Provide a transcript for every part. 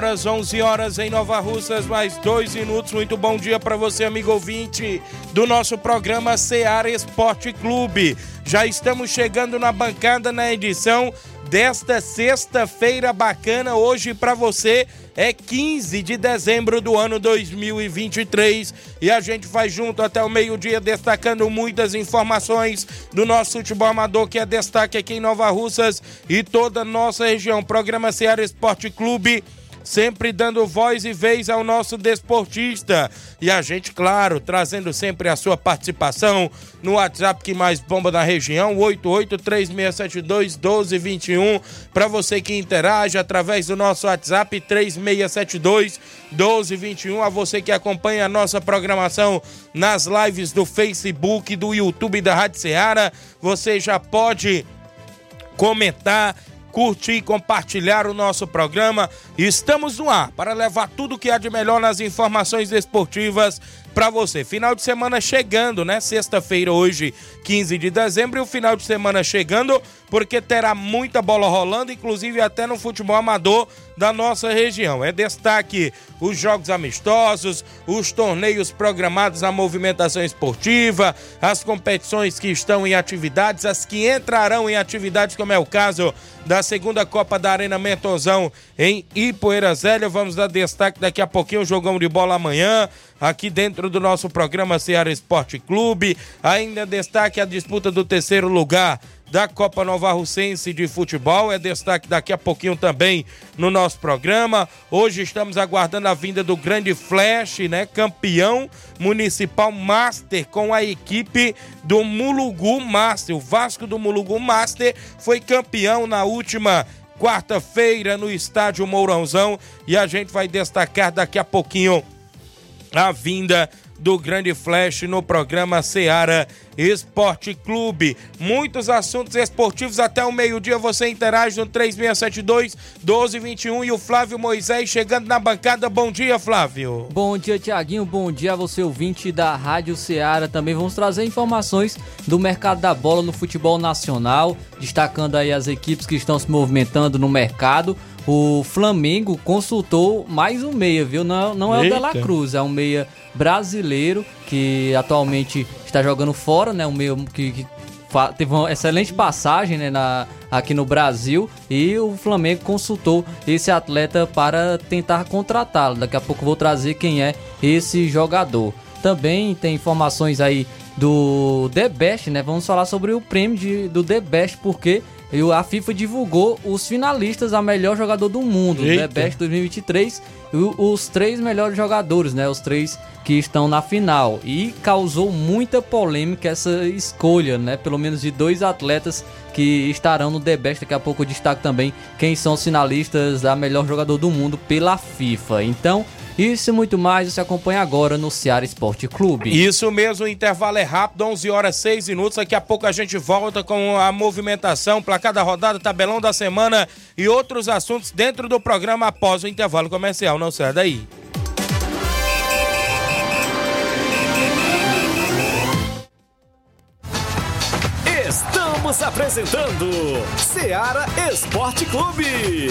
Horas, 11 horas em Nova Russas, mais dois minutos. Muito bom dia para você, amigo ouvinte do nosso programa Seara Esporte Clube. Já estamos chegando na bancada na edição desta sexta-feira bacana. Hoje para você é 15 de dezembro do ano 2023 e a gente vai junto até o meio-dia destacando muitas informações do nosso futebol amador que é destaque aqui em Nova Russas e toda a nossa região. Programa Seara Esporte Clube sempre dando voz e vez ao nosso desportista. E a gente, claro, trazendo sempre a sua participação no WhatsApp que mais bomba na região, 8836721221, para você que interage através do nosso WhatsApp 3672 1221, a você que acompanha a nossa programação nas lives do Facebook, do YouTube da Rádio Ceará, você já pode comentar curtir e compartilhar o nosso programa. Estamos no ar para levar tudo que há de melhor nas informações esportivas para você. Final de semana chegando, né? Sexta-feira, hoje, 15 de dezembro, e o final de semana chegando, porque terá muita bola rolando, inclusive até no futebol amador da nossa região. É destaque os jogos amistosos, os torneios programados à movimentação esportiva, as competições que estão em atividades, as que entrarão em atividades, como é o caso da segunda Copa da Arena Mentozão em Ipoeira Zélia. Vamos dar destaque daqui a pouquinho, o jogão de bola amanhã aqui dentro do nosso programa Ceará Esporte Clube. Ainda destaque a disputa do terceiro lugar da Copa Nova Russense de Futebol. É destaque daqui a pouquinho também no nosso programa. Hoje estamos aguardando a vinda do grande Flash, né? Campeão municipal Master com a equipe do Mulugu Master. O Vasco do Mulugu Master foi campeão na última quarta-feira no estádio Mourãozão e a gente vai destacar daqui a pouquinho a vinda do Grande Flash no programa Seara Esporte Clube. Muitos assuntos esportivos até o meio-dia. Você interage no 3672 1221 e o Flávio Moisés chegando na bancada. Bom dia, Flávio. Bom dia, Tiaguinho. Bom dia a você, ouvinte da Rádio Seara. Também vamos trazer informações do mercado da bola no futebol nacional, destacando aí as equipes que estão se movimentando no mercado o Flamengo consultou mais um meia, viu? Não, não é Eita. o Dela Cruz, é um meia brasileiro que atualmente está jogando fora, né? Um meia que, que teve uma excelente passagem né, na, aqui no Brasil e o Flamengo consultou esse atleta para tentar contratá-lo. Daqui a pouco vou trazer quem é esse jogador. Também tem informações aí do The Best, né? Vamos falar sobre o prêmio de, do The Best, porque a FIFA divulgou os finalistas a melhor jogador do mundo, Eita. The Best 2023, os três melhores jogadores, né? Os três que estão na final. E causou muita polêmica essa escolha, né? Pelo menos de dois atletas que estarão no The Best. Daqui a pouco eu destaco também quem são os finalistas da melhor jogador do mundo pela FIFA. Então, isso e muito mais você acompanha agora no Ceará Esporte Clube. Isso mesmo, o intervalo é rápido, 11 horas 6 minutos. Daqui a pouco a gente volta com a movimentação, placar da rodada, tabelão da semana e outros assuntos dentro do programa após o intervalo comercial. Não sai daí. Estamos apresentando Ceará Esporte Clube.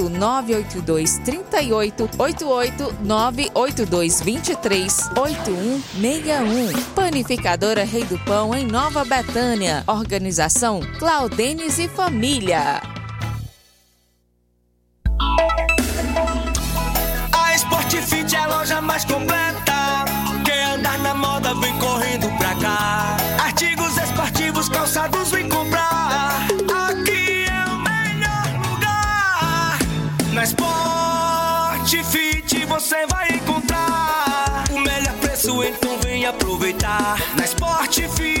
982 38 88 982 23 8161. Panificadora Rei do Pão em Nova Betânia. Organização Claudenes e Família. A Sportfit é a loja mais completa. Quer andar na moda, vem correndo pra cá. Artigos esportivos, calçados, vem Na Sportfit,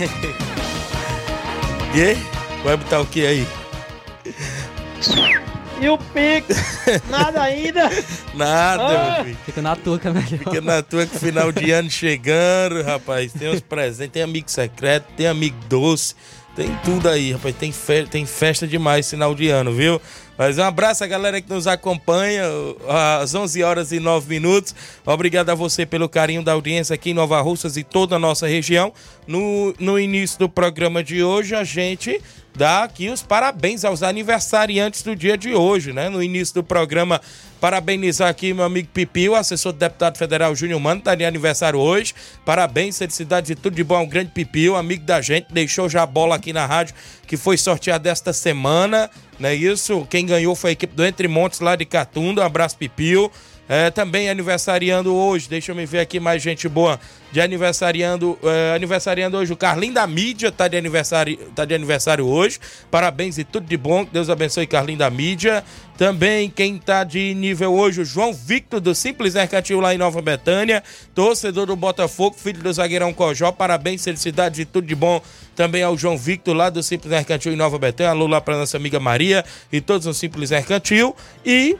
E aí? Vai botar o que aí? E o Pix? Nada ainda? Nada, Ah. meu filho. Fica na tua, que é melhor. Fica na tua que final de ano chegando, rapaz. Tem os presentes, tem amigo secreto, tem amigo doce, tem tudo aí, rapaz. Tem, fe tem festa demais final de ano, viu? Mas um abraço a galera que nos acompanha às 11 horas e 9 minutos. Obrigado a você pelo carinho da audiência aqui em Nova Russas e toda a nossa região. No, no início do programa de hoje, a gente dá aqui os parabéns aos aniversariantes do dia de hoje, né? No início do programa, parabenizar aqui meu amigo Pipio, assessor do deputado federal Júnior Mano, tá de aniversário hoje. Parabéns, felicidades e tudo de bom ao grande Pipio, amigo da gente, deixou já a bola aqui na rádio, que foi sorteado esta semana, não é isso? Quem ganhou foi a equipe do Entre Montes lá de Catunda, um abraço Pipio. É, também aniversariando hoje, deixa eu me ver aqui mais gente boa de aniversariando, é, aniversariando hoje o Carlinho da Mídia, tá de aniversário, tá de aniversário hoje. Parabéns e tudo de bom, Deus abençoe Carlinho da Mídia. Também quem tá de nível hoje, o João Victor do Simples Mercantil lá em Nova Betânia, torcedor do Botafogo, filho do zagueirão Cojó. Parabéns, felicidades e tudo de bom também ao João Victor lá do Simples Mercantil em Nova Betânia. Alô lá para nossa amiga Maria e todos no Simples Mercantil. E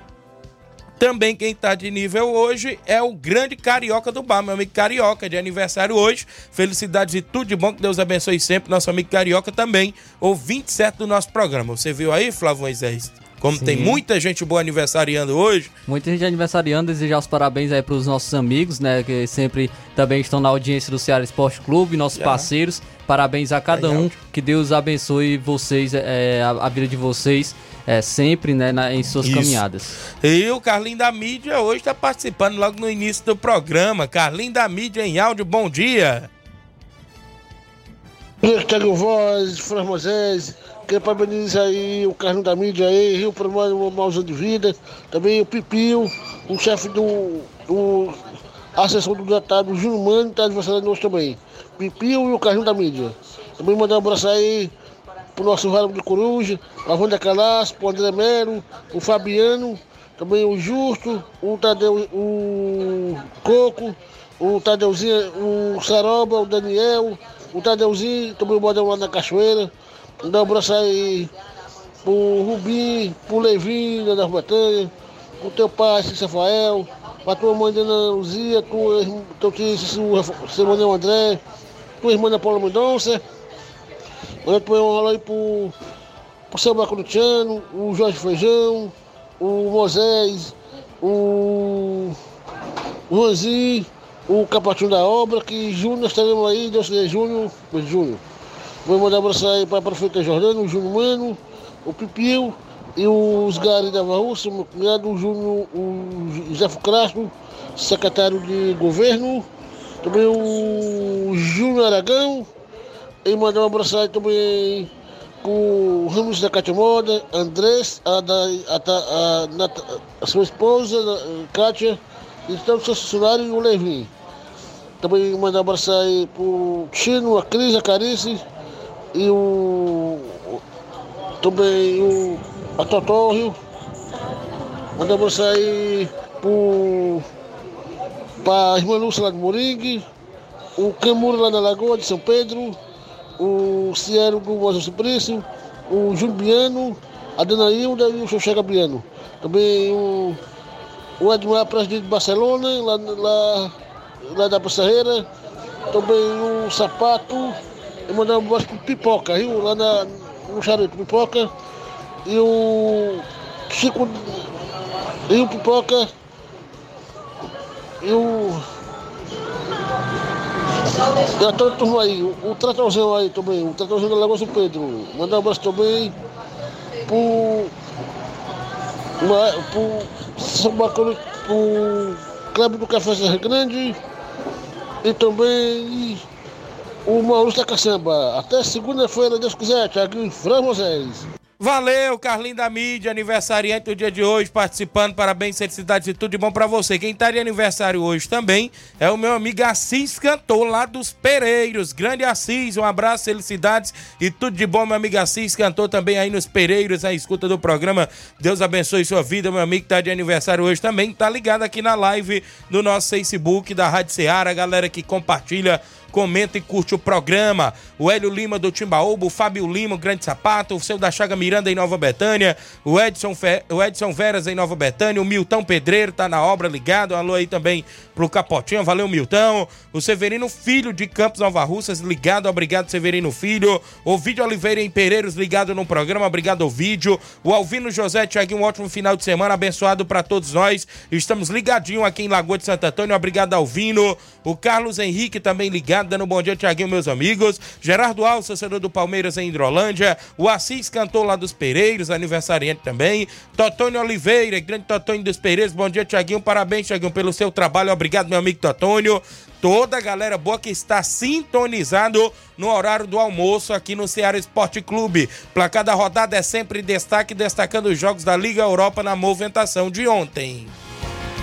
também quem tá de nível hoje é o grande Carioca do Bar, meu amigo Carioca, de aniversário hoje. Felicidades e tudo de bom, que Deus abençoe sempre. Nosso amigo Carioca também, o 27 do nosso programa. Você viu aí, Flávio Moisés? Como Sim. tem muita gente boa aniversariando hoje. Muita gente aniversariando, desejar os parabéns aí pros nossos amigos, né? Que sempre também estão na audiência do Ceará Esporte Clube, nossos parceiros. Parabéns a cada um. Que Deus abençoe vocês, é, a, a vida de vocês, é, sempre, né? na- em suas Isso. caminhadas. E o Carlinho da Mídia hoje está participando logo no início do programa. Carlinho da Mídia em áudio, bom dia. Tiago Voz, Fran Moisés, quero parabenizar aí o Carlinho da Mídia aí, Rio mais uma mauzão de vida. Também o Pipio, o chefe do, do assessor do deputado Júnior Mano, está aniversário hoje também. Pipio e o Carlinho da Mídia. Também mandar um abraço aí pro nosso Vale de Coruja, a Wanda Calas, pro André Melo, o Fabiano, também o Justo, o Tadeu, o Coco, o Tadeuzinho, o Saroba, o Daniel, o Tadeuzinho, também o Bodão lá na Cachoeira. Um abraço aí pro Rubim, pro Levinho, da Batanha, pro teu pai, Cícero Rafael, pra tua mãe Dona Luzia, irmã- teu tio irmão André, tua irmã Ana Paula Mendonça. Manda tua um alô aí pro, pro seu Marco Luciano, o Jorge Feijão, o Moisés, o Ranzi, o Capatinho da Obra, que Júnior estaremos aí, Deus quiser, Júnior, Júnior. Vou mandar abraço aí para a prefeita Jordano, o Júnior Mano, o Pipio e os Gari da Varruça, meu cunhado, o Júnior, o José Castro, secretário de governo, também o Júnior Aragão, e mandar um abraço aí também com o Ramos da Cátia Moda, Andrés, a, da, a, a, a sua esposa, a Kátia, e todos os funcionários e o Levin. Também mandar um abraço aí pro Chino, a Cris, a Carice e o. também o. a Totório. Mandar um abraço aí pro. pra irmã Lúcia lá de Moringue, o Camuro lá na Lagoa de São Pedro, o do Moza Suplício, o Juliano, a Dona Hilda e o Xoxé Gabriano. Também o, o Edmar, presidente de Barcelona, lá, lá, lá da Passarreira. Também o Sapato, e mandar um abraço pro Pipoca, viu? Lá na, no Charuto Pipoca. E o Chico, e o Pipoca, e o... E a toda turma aí, o, o tratorzão aí também, o tratorzão da Lagoa São Pedro. Mandar um abraço também pro. Uma, pro São Bacana, Clube do Café Serra Grande e também o Maurício da Caçamba. Até segunda-feira, Deus quiser, Thiago Fran Moisés. Valeu, Carlinho da Mídia, aniversariante do dia de hoje, participando. Parabéns, felicidades e tudo de bom pra você. Quem tá de aniversário hoje também é o meu amigo Assis Cantor, lá dos Pereiros. Grande Assis, um abraço, felicidades e tudo de bom, meu amigo Assis Cantor também aí nos Pereiros, a escuta do programa. Deus abençoe sua vida, meu amigo que tá de aniversário hoje também. Tá ligado aqui na live do nosso Facebook da Rádio Ceará, galera que compartilha comenta e curte o programa. O Hélio Lima do Timbaúba, o Fábio Lima, o Grande Sapato, o seu da Chaga Miranda em Nova Betânia, o Edson, Fe... o Edson Veras em Nova Betânia, o Milton Pedreiro tá na obra ligado. Alô aí também pro Capotinho, valeu Milton. O Severino Filho de Campos Nova Russas ligado, obrigado Severino Filho. O Vídeo Oliveira em Pereiros ligado no programa, obrigado ao vídeo. O Alvino José Tiaguinho, um ótimo final de semana, abençoado para todos nós. Estamos ligadinho aqui em Lagoa de Santo Antônio, obrigado Alvino. O Carlos Henrique também ligado, dando um bom dia, Tiaguinho, meus amigos. Gerardo Alves, torcedor do Palmeiras em Hidrolândia. O Assis cantor lá dos Pereiros, aniversariante também. Totônio Oliveira, grande Totônio dos Pereiros, bom dia, Tiaguinho. Parabéns, Tiaguinho, pelo seu trabalho. Obrigado, meu amigo Totônio. Toda a galera boa que está sintonizado no horário do almoço aqui no Ceará Esporte Clube. Placar da rodada é sempre destaque, destacando os jogos da Liga Europa na movimentação de ontem.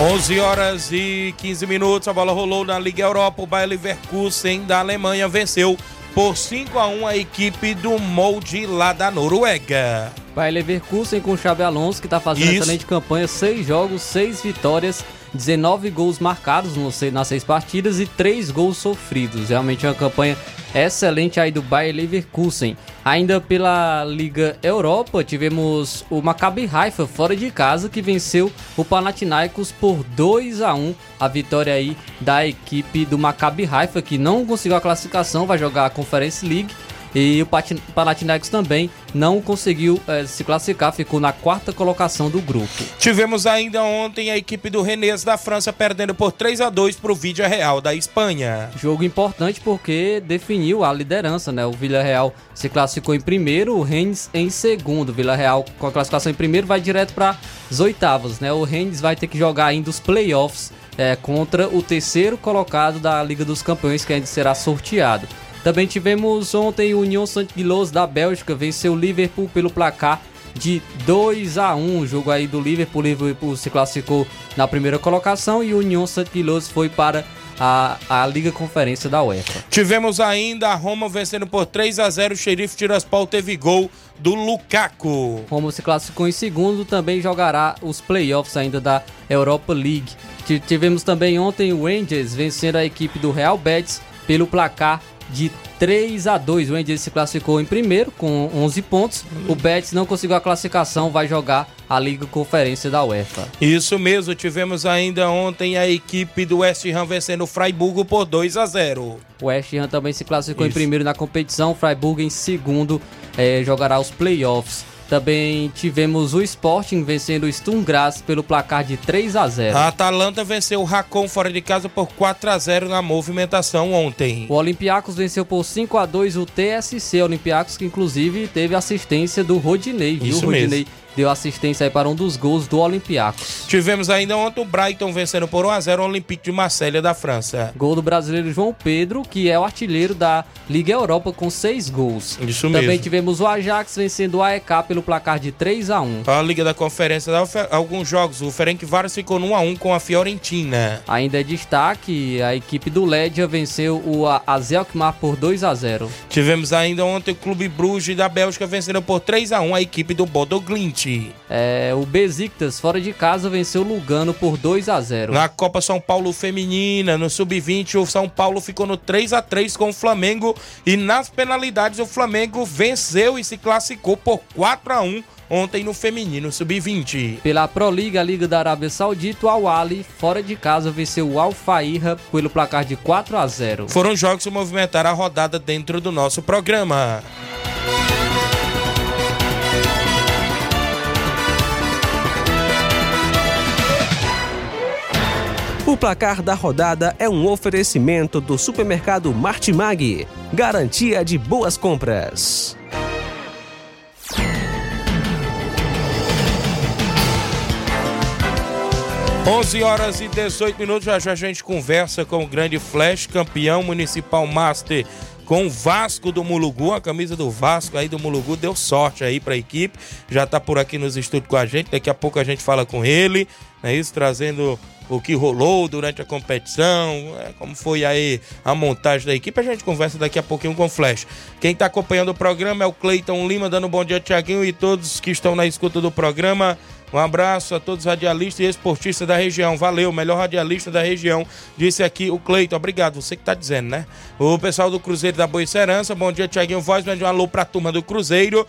11 horas e 15 minutos, a bola rolou na Liga Europa. O Bayer Leverkusen da Alemanha venceu por 5 a 1 a equipe do Molde lá da Noruega. Bayer Leverkusen com o Xabi Alonso, que está fazendo Isso. excelente campanha, seis jogos, seis vitórias, 19 gols marcados nas seis partidas e três gols sofridos. Realmente é uma campanha excelente aí do Bayer Leverkusen. Ainda pela Liga Europa, tivemos o Maccabi Haifa fora de casa, que venceu o Panathinaikos por 2 a 1 A vitória aí da equipe do Maccabi Haifa, que não conseguiu a classificação, vai jogar a Conference League. E o Panathinaikos também não conseguiu eh, se classificar, ficou na quarta colocação do grupo. Tivemos ainda ontem a equipe do Rennes da França perdendo por 3 a 2 para o Vídea Real da Espanha. Jogo importante porque definiu a liderança, né? O Villarreal se classificou em primeiro, o Rennes em segundo. O Villarreal com a classificação em primeiro vai direto para as oitavas, né? O Rennes vai ter que jogar ainda os playoffs eh, contra o terceiro colocado da Liga dos Campeões que ainda será sorteado. Também tivemos ontem o Union Saint-Gilloise da Bélgica venceu o Liverpool pelo placar de 2 a 1 o jogo aí do Liverpool. O Liverpool se classificou na primeira colocação e o Union Saint-Gilloise foi para a, a Liga Conferência da UEFA. Tivemos ainda a Roma vencendo por 3 a 0 O Xerife Tiraspol teve gol do Lukaku. Roma se classificou em segundo, também jogará os playoffs ainda da Europa League. Tivemos também ontem o Rangers vencendo a equipe do Real Betis pelo placar de 3 a 2. O Rangers se classificou em primeiro com 11 pontos. O Betis não conseguiu a classificação, vai jogar a Liga Conferência da UEFA. Isso mesmo, tivemos ainda ontem a equipe do West Ham vencendo o Freiburgo por 2 a 0. O West Ham também se classificou Isso. em primeiro na competição, o Freiburg em segundo eh, jogará os playoffs. Também tivemos o Sporting vencendo o Sturm Graz pelo placar de 3 a 0. A Atalanta venceu o Racon fora de casa por 4 a 0 na movimentação ontem. O Olympiacos venceu por 5 a 2 o TSC Olympiacos, que inclusive teve assistência do Rodinei, viu? Isso Rodinei mesmo deu assistência aí para um dos gols do Olympiacos. Tivemos ainda ontem o Brighton vencendo por 1x0 o Olympique de Marselha da França. Gol do brasileiro João Pedro, que é o artilheiro da Liga Europa com seis gols. Isso Também mesmo. tivemos o Ajax vencendo o AEK pelo placar de 3 a 1 A Liga da Conferência dá alguns jogos. O Ferencváros ficou no 1x1 com a Fiorentina. Ainda é destaque, a equipe do Ledia venceu o AZ Alkmaar por 2 a 0 Tivemos ainda ontem o Clube Bruges da Bélgica vencendo por 3 a 1 a equipe do Bodo É, o Besiktas, fora de casa, venceu o Lugano por 2 a 0 Na Copa São Paulo Feminina, no Sub-20, o São Paulo ficou no 3 a 3 com o Flamengo. E nas penalidades, o Flamengo venceu e se classificou por 4 a 1 ontem no feminino sub-20. Pela Pro Liga, a Liga da Arábia Saudita, o Al-Ali, fora de casa, venceu o Al-Fairra pelo placar de 4 a 0. Foram jogos que movimentaram a rodada dentro do nosso programa. O placar da rodada é um oferecimento do supermercado Martimag, garantia de boas compras. Onze horas e 18 minutos, já já a gente conversa com o grande Flash, campeão municipal Master com o Vasco do Mulugu, a camisa do Vasco aí do Mulugu deu sorte aí para a equipe, já tá por aqui nos estúdios com a gente, daqui a pouco a gente fala com ele, é isso, trazendo o que rolou durante a competição, é, como foi aí a montagem da equipe. A gente conversa daqui a pouquinho com o Flash. Quem está acompanhando o programa é o Cleiton Lima, dando um bom dia, Tiaguinho, e todos que estão na escuta do programa. Um abraço a todos os radialistas e esportistas da região. Valeu, melhor radialista da região. Disse aqui o Cleito. Obrigado, você que tá dizendo, né? O pessoal do Cruzeiro da Boa Serança. Bom dia, Tiaguinho Voz. Mande um alô pra turma do Cruzeiro.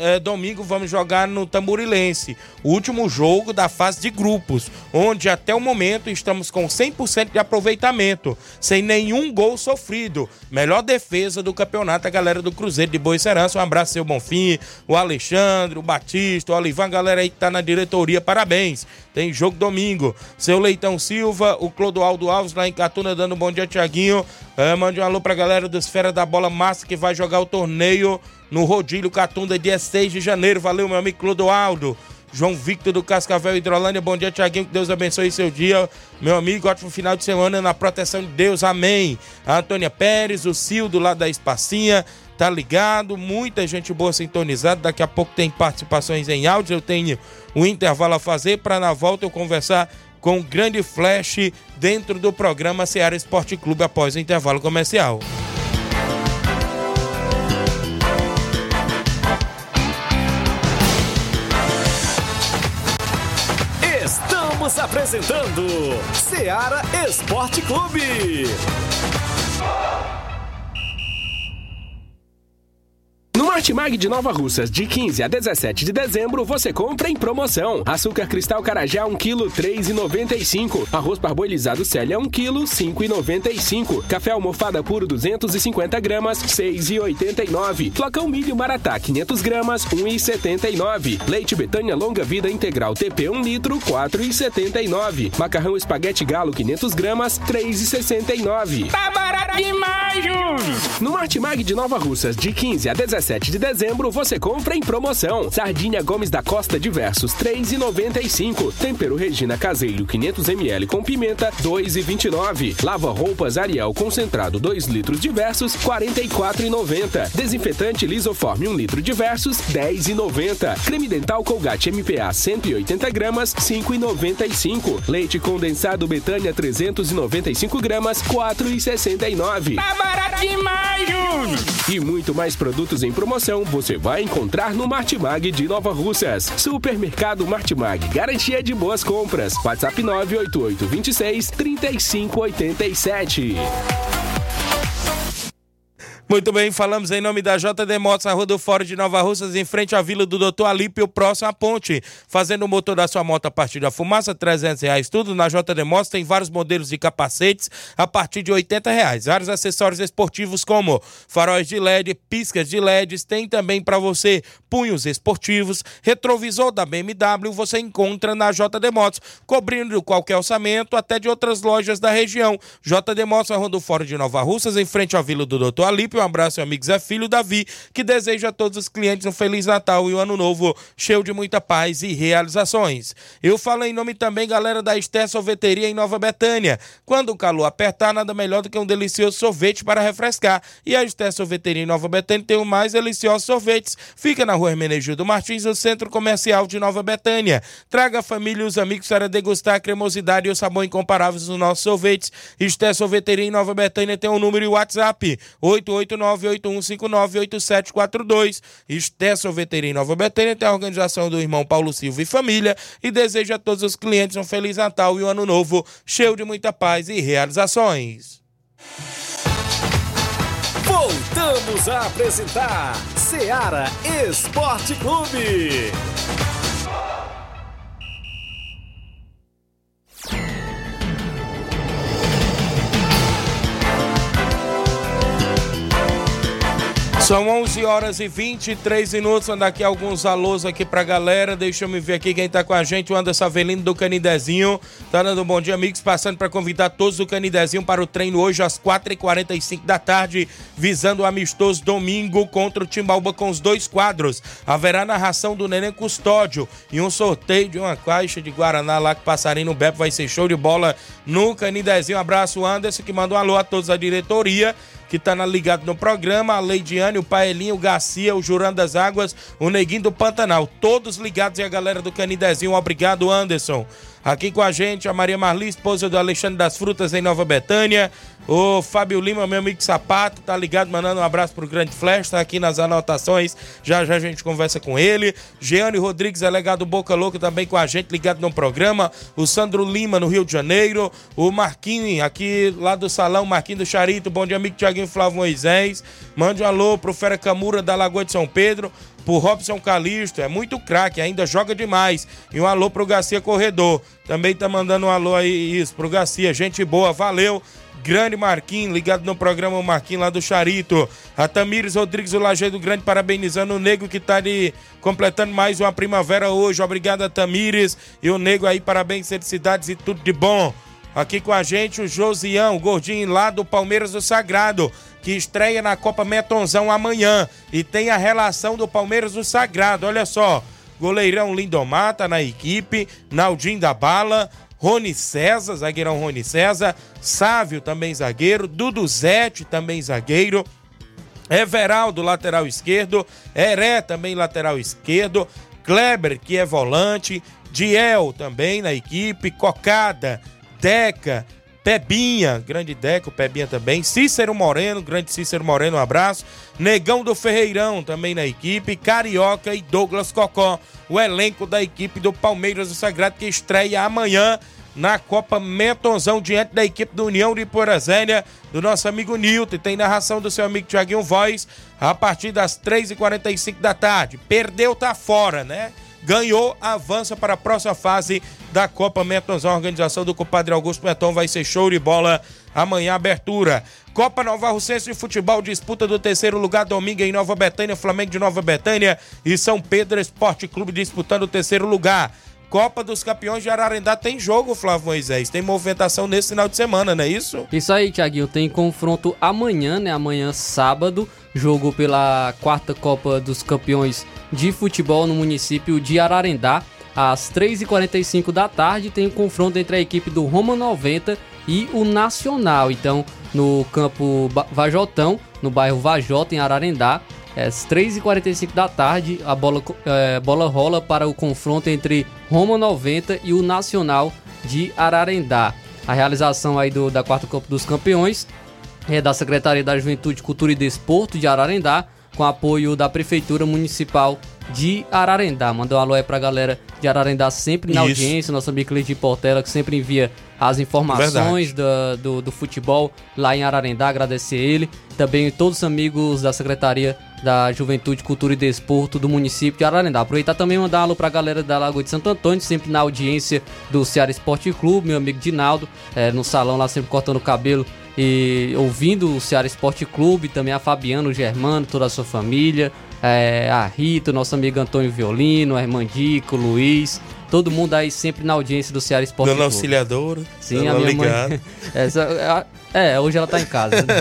É, domingo vamos jogar no Tamborilense. O último jogo da fase de grupos, onde até o momento estamos com 100% de aproveitamento, sem nenhum gol sofrido. Melhor defesa do campeonato, a galera do Cruzeiro de Boa Serança. Um abraço, seu Bonfim, o Alexandre, o Batista, o Olivan, galera aí que tá na diretoria, parabéns. Tem jogo domingo. Seu Leitão Silva, o Clodoaldo Alves lá em Catuna, dando um bom dia, Tiaguinho. É, mande um alô pra galera do Esfera da Bola Massa que vai jogar o torneio no Rodilho Catunda, dia 6 de janeiro. Valeu, meu amigo Clodoaldo. João Victor do Cascavel Hidrolândia. Bom dia, Tiaguinho. Que Deus abençoe seu dia. Meu amigo, ótimo final de semana na proteção de Deus. Amém. A Antônia Pérez, o Cildo lá da Espacinha. Tá ligado? Muita gente boa sintonizada. Daqui a pouco tem participações em áudio. Eu tenho um intervalo a fazer para na volta eu conversar com o grande flash dentro do programa Ceará Esporte Clube após o intervalo comercial. Estamos apresentando Ceará Esporte Clube. No Martimag de Nova Russas, de 15 a 17 de dezembro, você compra em promoção. Açúcar cristal carajá 1 kg 3,95. Arroz parboilizado Célia 1 kg 5,95. Café almofada puro 250 gramas 6,89. Flocão milho maratá 500 gramas 1,79. Leite Betânia longa vida integral TP 1 litro 4,79. Macarrão espaguete galo 500 gramas 3,69. Tá barato demais, Júnior! No Martimag de Nova Russas, de 15 a 17 de dezembro, você compra em promoção. Sardinha Gomes da Costa Diversos, R$ 3,95. Tempero Regina Caseiro, 500ml com pimenta, R$ 2,29. Lava roupas Ariel concentrado, 2 litros diversos, R$ 44,90. Desinfetante Lisoforme, 1 litro diversos, R$ 10,90. Creme dental Colgate MPA, 180 gramas, R$ 5,95. Leite condensado Betânia, 395 gramas, R$ 4,69. Tá barato demais, Júnior! E muito mais produtos em promoção você vai encontrar no Martimag de Nova Russas. Supermercado Martimag, garantia de boas compras. WhatsApp 988 26 3587. Muito bem, falamos em nome da JD Motos, na Rua do Fórum de Nova Russas, em frente à Vila do Doutor Alípio, próximo à ponte. Fazendo o motor da sua moto a partir da fumaça, 300 reais tudo. Na JD Motos tem vários modelos de capacetes a partir de 80 reais. Vários acessórios esportivos como faróis de LED, piscas de LEDs, tem também para você punhos esportivos, retrovisor da BMW, você encontra na JD Motos, cobrindo qualquer orçamento, até de outras lojas da região. JD Motos, na Rua do Fórum de Nova Russas, em frente à Vila do Doutor Alípio. Um abraço, meu amigo Zé Filho Davi, que deseja a todos os clientes um Feliz Natal e um Ano Novo cheio de muita paz e realizações. Eu falo em nome também, galera da Esté Sorveteria em Nova Betânia. Quando o calor apertar, nada melhor do que um delicioso sorvete para refrescar. E a Esté Sorveteria em Nova Betânia tem os mais deliciosos sorvetes. Fica na rua Hermenegildo Martins, no Centro Comercial de Nova Betânia. Traga a família e os amigos para degustar a cremosidade e o sabor incomparáveis dos nossos sorvetes. Esté Sorveteria em Nova Betânia tem um número e WhatsApp: 889-8159-8742. Esté Sorveteria em Nova Betânia tem a organização do irmão Paulo Silva e família e deseja a todos os clientes um Feliz Natal e um Ano Novo cheio de muita paz e realizações. Voltamos a apresentar Seara Esporte Clube. São 11 horas e 23 minutos. Anda aqui alguns alôs aqui pra galera. Deixa eu me ver aqui quem tá com a gente. O Anderson Avelino do Canidezinho. Tá dando um bom dia, amigos. Passando para convidar todos do Canidezinho para o treino hoje às 4h45 da tarde, visando o amistoso domingo contra o Timbaúba com os dois quadros. Haverá narração do Neném Custódio e um sorteio de uma caixa de Guaraná lá que passarinho no Bepo vai ser show de bola no Canidezinho. abraço, Anderson, que manda um alô a todos da diretoria que tá ligado no programa, a Leidiane, o Paelinho, o Garcia, o Jurando das Águas, o Neguinho do Pantanal, todos ligados e a galera do Canidezinho, obrigado Anderson. Aqui com a gente, a Maria Marli, esposa do Alexandre das Frutas em Nova Betânia, o Fábio Lima, meu amigo Sapato, tá ligado, mandando um abraço pro Grande Flash, tá aqui nas anotações, já já a gente conversa com ele. Jeane Rodrigues, delegado Boca Louca, também com a gente, ligado no programa. O Sandro Lima, no Rio de Janeiro. O Marquinhos, aqui lá do Salão, Marquinhos do Charito. Bom dia, amigo Tiaguinho Flávio Moisés. Mande um alô pro Fera Camura, da Lagoa de São Pedro. Pro Robson Calixto, é muito craque, ainda joga demais. E um alô pro Garcia Corredor. Também tá mandando um alô aí, isso, pro Garcia. Gente boa, valeu. Grande Marquinhos, ligado no programa Marquinhos lá do Charito. A Tamires Rodrigues, o Lajeado Grande, parabenizando o Nego que tá ali completando mais uma primavera hoje. Obrigado Tamires e o Nego aí, parabéns, felicidades e tudo de bom. Aqui com a gente o Josião, gordinho lá do Palmeiras do Sagrado, que estreia na Copa Metonzão amanhã. E tem a relação do Palmeiras do Sagrado, olha só. Goleirão Lindomar tá na equipe, Naldinho da Bala, Rony César, zagueirão Rony César, Sávio também zagueiro, Dudu Zete também zagueiro, Everaldo, lateral esquerdo, Heré também lateral esquerdo, Kleber, que é volante, Diel também na equipe, Cocada, Deca, Pebinha, grande Deca, o Pebinha também, Cícero Moreno, grande Cícero Moreno, um abraço, Negão do Ferreirão também na equipe, Carioca e Douglas Cocó, o elenco da equipe do Palmeiras do Sagrado que estreia amanhã na Copa Metonzão diante da equipe do União de Porazélia, do nosso amigo Nilton. Tem narração do seu amigo Tiaguinho Voz a partir das 3h45 da tarde. Perdeu, tá fora, né? Ganhou, avança para a próxima fase da Copa Metonzão. A organização do compadre Augusto Meton vai ser show de bola amanhã, abertura. Copa Nova Russense de Futebol, disputa do terceiro lugar, domingo em Nova Betânia, Flamengo de Nova Betânia e São Pedro Esporte Clube disputando o terceiro lugar. Copa dos Campeões de Ararendá tem jogo, Flávio Moisés. Tem movimentação nesse final de semana, não é isso? Isso aí, Tiaguinho. Tem confronto amanhã, né? Amanhã, sábado. Jogo pela quarta Copa dos Campeões de Futebol no município de Ararendá. Às 3h45 da tarde tem um confronto entre a equipe do Roma 90 e o Nacional. Então, no campo Vajotão, no bairro Vajota, em Ararendá. Às 3h45 da tarde, a bola, é, bola rola para o confronto entre Roma 90 e o Nacional de Ararendá. A realização aí do, da quarta Copa dos Campeões é da Secretaria da Juventude, Cultura e Desporto de Ararendá, com apoio da Prefeitura Municipal de Ararendá. Mandou um alô aí pra galera de Ararendá sempre na Isso. audiência, nosso amigo de Portela, que sempre envia as informações do, do, do, futebol lá em Ararendá, agradecer ele. Também todos os amigos da Secretaria da Juventude, Cultura e Desporto do município de Ararendá. Aproveitar também mandar alô pra galera da Lagoa de Santo Antônio, sempre na audiência do Ceará Esporte Clube, meu amigo Dinaldo, é, no salão lá sempre cortando o cabelo e ouvindo o Ceará Esporte Clube, também a Fabiano, o Germano, toda a sua família, é, a Rita, nosso amigo Antônio Violino, a Irmandico, o Luiz, todo mundo aí sempre na audiência do Ceará Esporte Dona Clube. Auxiliadora. Sim, a minha mãe. Essa, é, hoje ela tá em casa. Né?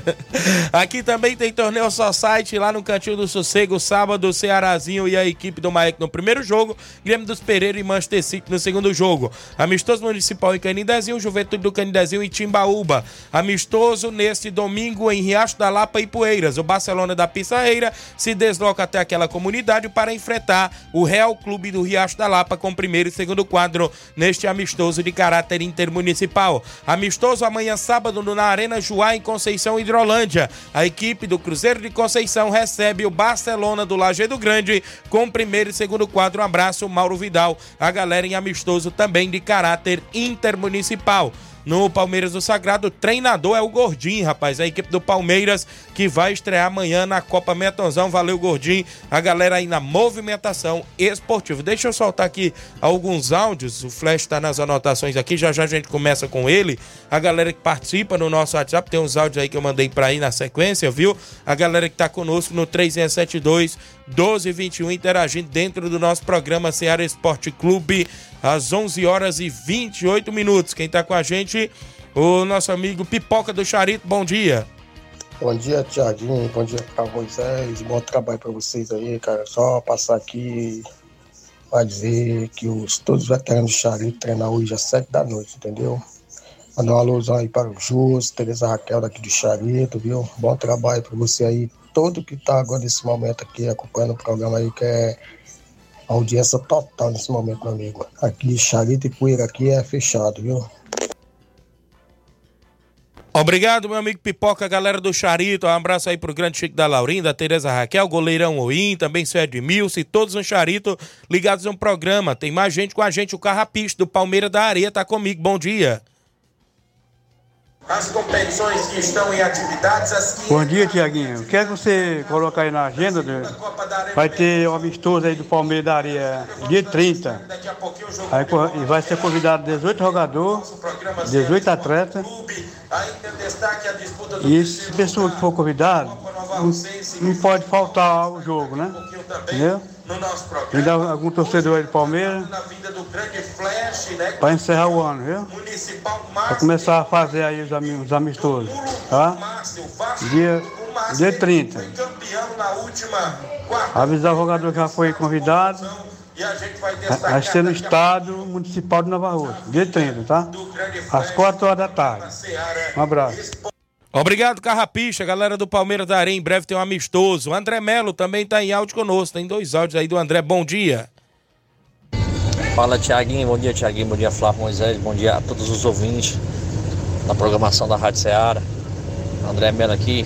Aqui também tem torneio só site lá no Cantinho do Sossego, sábado, Cearazinho e a equipe do Maek no primeiro jogo, Guilherme dos Pereira e Manchester City no segundo jogo. Amistoso Municipal em Canidezinho, Juventude do Canidezinho e Timbaúba. Amistoso neste domingo em Riacho da Lapa e Poeiras. O Barcelona da Pissarreira se desloca até aquela comunidade para enfrentar o Real Clube do Riacho da Lapa com primeiro e segundo quadro neste amistoso de caráter intermunicipal. Amistoso amanhã sábado sábado na Arena Juá, em Conceição, Hidrolândia. A equipe do Cruzeiro de Conceição recebe o Barcelona do Lajeado Grande com primeiro e segundo quadro. Um abraço, Mauro Vidal. A galera em amistoso também de caráter intermunicipal no Palmeiras do Sagrado. O treinador é o Gordinho, rapaz. A equipe do Palmeiras que vai estrear amanhã na Copa Metonzão. Valeu, Gordinho. A galera aí na movimentação esportiva. Deixa eu soltar aqui alguns áudios. O Flash está nas anotações aqui. Já já a gente começa com ele. A galera que participa no nosso WhatsApp. Tem uns áudios aí que eu mandei para aí na sequência, viu? A galera que está conosco no 3672 1221 interagindo dentro do nosso programa Ceará Esporte Clube às 11 horas e 28 minutos. Quem está com a gente, o nosso amigo Pipoca do Charito. Bom dia. Bom dia, Tiaguinho. Bom dia para Moisés. Bom trabalho para vocês aí, cara. Só passar aqui para dizer que os, todos os veteranos do Charito treinam hoje às 7 da noite, entendeu? Mandar uma alusão aí para o Jus, Tereza Raquel daqui do Charito, viu? Bom trabalho para você aí. Todo que tá agora nesse momento aqui acompanhando o programa aí, que é audiência total nesse momento, meu amigo. Aqui, Charito e Poeira aqui é fechado, viu? Obrigado, meu amigo Pipoca, galera do Charito. Um abraço aí pro grande Chico da Laurinda, Tereza Raquel, goleirão Oim, também seu Edmilson e todos no Charito ligados no programa. Tem mais gente com a gente, o Carrapicho do Palmeiras da Areia tá comigo. Bom dia. As competições que estão em atividades. As Bom dia, Tiaguinho. O que é que você colocar aí na agenda? De... Vai ter o amistoso aí do Palmeiras da Areia, dia 30. Aí, e vai ser convidado 18 jogadores, 18 atletas. E esse pessoa que for convidado, não, não pode faltar o jogo, né? Entendeu? No nosso programa. Ainda algum torcedor aí do Palmeiras. Na vinda do grande Flash, né? Para encerrar o ano, viu? Municipal Para começar a fazer aí os, os amistosos. Tá? Dia, dia 30. Avisar o jogador que já foi convidado. E a gente vai Vai ser no Estado Municipal de Nova Rússia, dia 30, tá? Às 4 horas da tarde. Um abraço. Obrigado, Carrapicha, galera do Palmeiras da Areia. Em breve tem um amistoso. O André Melo também tá em áudio conosco. Tem dois áudios aí do André. Bom dia. Fala, Tiaguinho. Bom dia, Tiaguinho. Bom dia, Flávio Moisés. Bom dia a todos os ouvintes da programação da Rádio Ceará. André Melo aqui.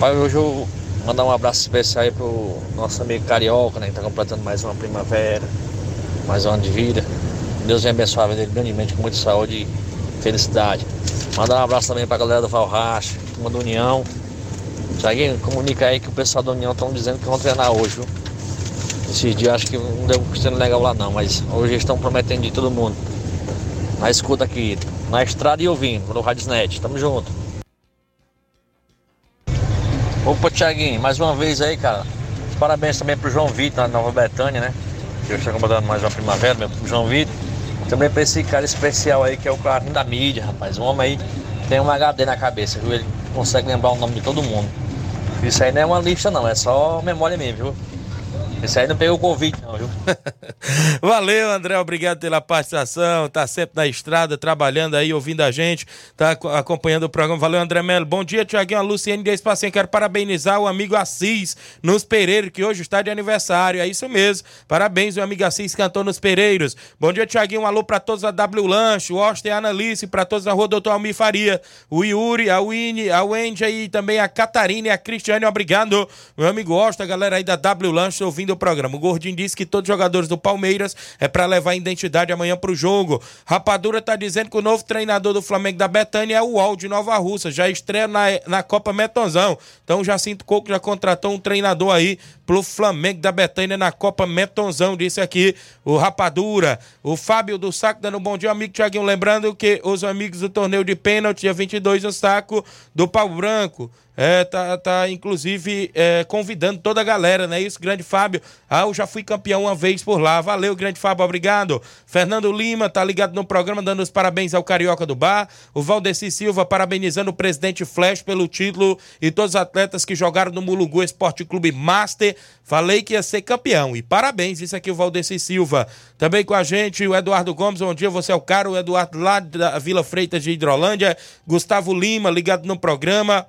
Pai, hoje eu vou mandar um abraço especial aí pro nosso amigo Carioca, né? Que tá completando mais uma primavera, mais um ano de vida. Deus venha abençoar a vida dele grandemente com muita saúde felicidade. Mandar um abraço também pra galera do Valracha, turma do União. Tiaguinho, comunica aí que o pessoal da União estão dizendo que vão treinar hoje, viu? Esses dias acho que não deu sendo legal lá não, mas hoje eles estão prometendo de todo mundo. Na escuta aqui, na estrada e ouvindo, no Radisnet. Tamo junto. Opa, Tiaguinho, mais uma vez aí, cara. Parabéns também pro João Vitor, na Nova Betânia, né? que hoje está comandando mais uma primavera, meu João Vitor. Também para esse cara especial aí, que é o Carlinho da mídia, rapaz. Um homem aí tem um HD na cabeça, viu? Ele consegue lembrar o nome de todo mundo. Isso aí não é uma lista, não, é só memória mesmo, viu? Esse aí não pegou Covid, não, viu? Valeu, André, obrigado pela participação. Tá sempre na estrada, trabalhando aí, ouvindo a gente, tá ac- acompanhando o programa. Valeu, André Melo. Bom dia, Tiaguinho, a Luciene de Espacinho. Quero parabenizar o amigo Assis nos Pereiros, que hoje está de aniversário. É isso mesmo. Parabéns, o amigo Assis cantou nos Pereiros. Bom dia, Tiaguinho. Um alô pra todos da W Lanche, o Austin e a Analice, pra todos da rua Doutor Almir Faria, o Yuri, a Winnie, a Wendy e também a Catarina e a Cristiane. Obrigado, meu amigo Austin, a galera aí da W Lanche ouvindo o programa. O Gordinho disse que todos os jogadores do Palmeiras é pra levar a identidade amanhã pro jogo. Rapadura tá dizendo que o novo treinador do Flamengo da Betânia é o UOL de Nova Russa. Já estreia na, na Copa Metonzão. Então Jacinto Coco já contratou um treinador aí pro Flamengo da Betânia na Copa Metonzão. Disse aqui o Rapadura. O Fábio do Saco dando um bom dia, amigo Tiaguinho. Lembrando que os amigos do torneio de pênalti, dia 22, no saco do Pau Branco. É, tá, tá inclusive é, convidando toda a galera, não é isso, grande Fábio? Ah, eu já fui campeão uma vez por lá. Valeu, grande Fábio, obrigado. Fernando Lima tá ligado no programa, dando os parabéns ao Carioca do Bar. O Valdeci Silva parabenizando o presidente Flash pelo título e todos os atletas que jogaram no Mulugu Esporte Clube Master. Falei que ia ser campeão. E parabéns, isso aqui o Valdeci Silva. Também com a gente o Eduardo Gomes, bom dia, você é o cara, o Eduardo lá da Vila Freitas de Hidrolândia. Gustavo Lima, ligado no programa.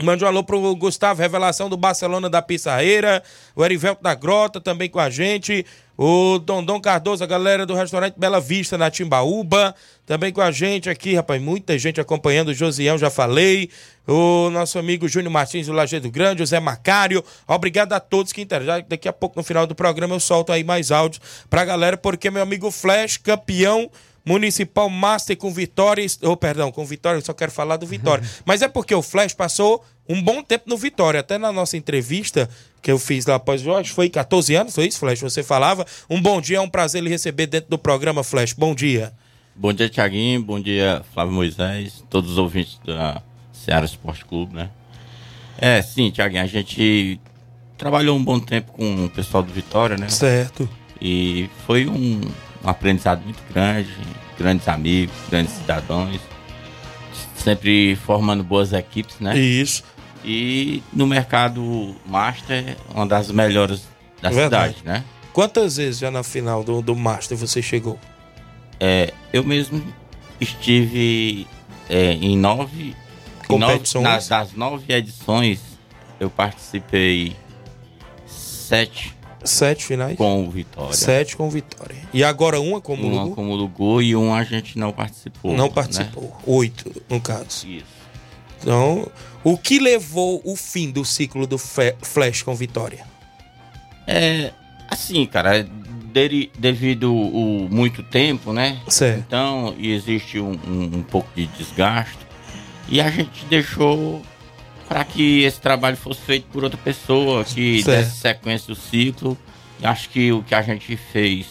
Mande um alô pro Gustavo, revelação do Barcelona da Pissarreira. O Erivelto da Grota também com a gente. O Dondon Cardoso, a galera do restaurante Bela Vista na Timbaúba. Também com a gente aqui, rapaz, muita gente acompanhando. O Josião, já falei. O nosso amigo Júnior Martins do Lajeado Grande, o Zé Macário. Obrigado a todos que interagem. Daqui a pouco, no final do programa, eu solto aí mais áudios pra galera, porque meu amigo Flash, campeão Municipal Master com Vitória, ou perdão, com Vitória, eu só quero falar do Vitória. Mas é porque o Flash passou um bom tempo no Vitória. Até na nossa entrevista que eu fiz lá após o foi 14 anos, foi isso, Flash? Você falava. Um bom dia, é um prazer lhe receber dentro do programa, Flash. Bom dia. Bom dia, Tiaguinho. Bom dia, Flávio Moisés, todos os ouvintes da Seara Esporte Clube, né? É, sim, Tiaguinho, a gente trabalhou um bom tempo com o pessoal do Vitória, né? Certo. E foi um, um aprendizado muito grande, grandes amigos, grandes cidadãos, sempre formando boas equipes, né? Isso. E no mercado Master, uma das melhores da Verdade. cidade, né? Quantas vezes já na final do, do Master você chegou? É, eu mesmo estive é, em nove em nove- Competições? nas, das nove edições, eu participei sete Sete finais? com o Vitória. Sete com Vitória. E agora uma com o Uma Mulugu? com o Lugu e uma a gente não participou. Não né? participou. Oito, no caso. Isso. Então, o que levou o fim do ciclo do Flash com Vitória? É, assim, cara, deri- devido o muito tempo, né? Certo. Então, e existe um, um- um pouco de desgaste. E a gente deixou para que esse trabalho fosse feito por outra pessoa, que Certo. desse sequência do ciclo. E acho que o que a gente fez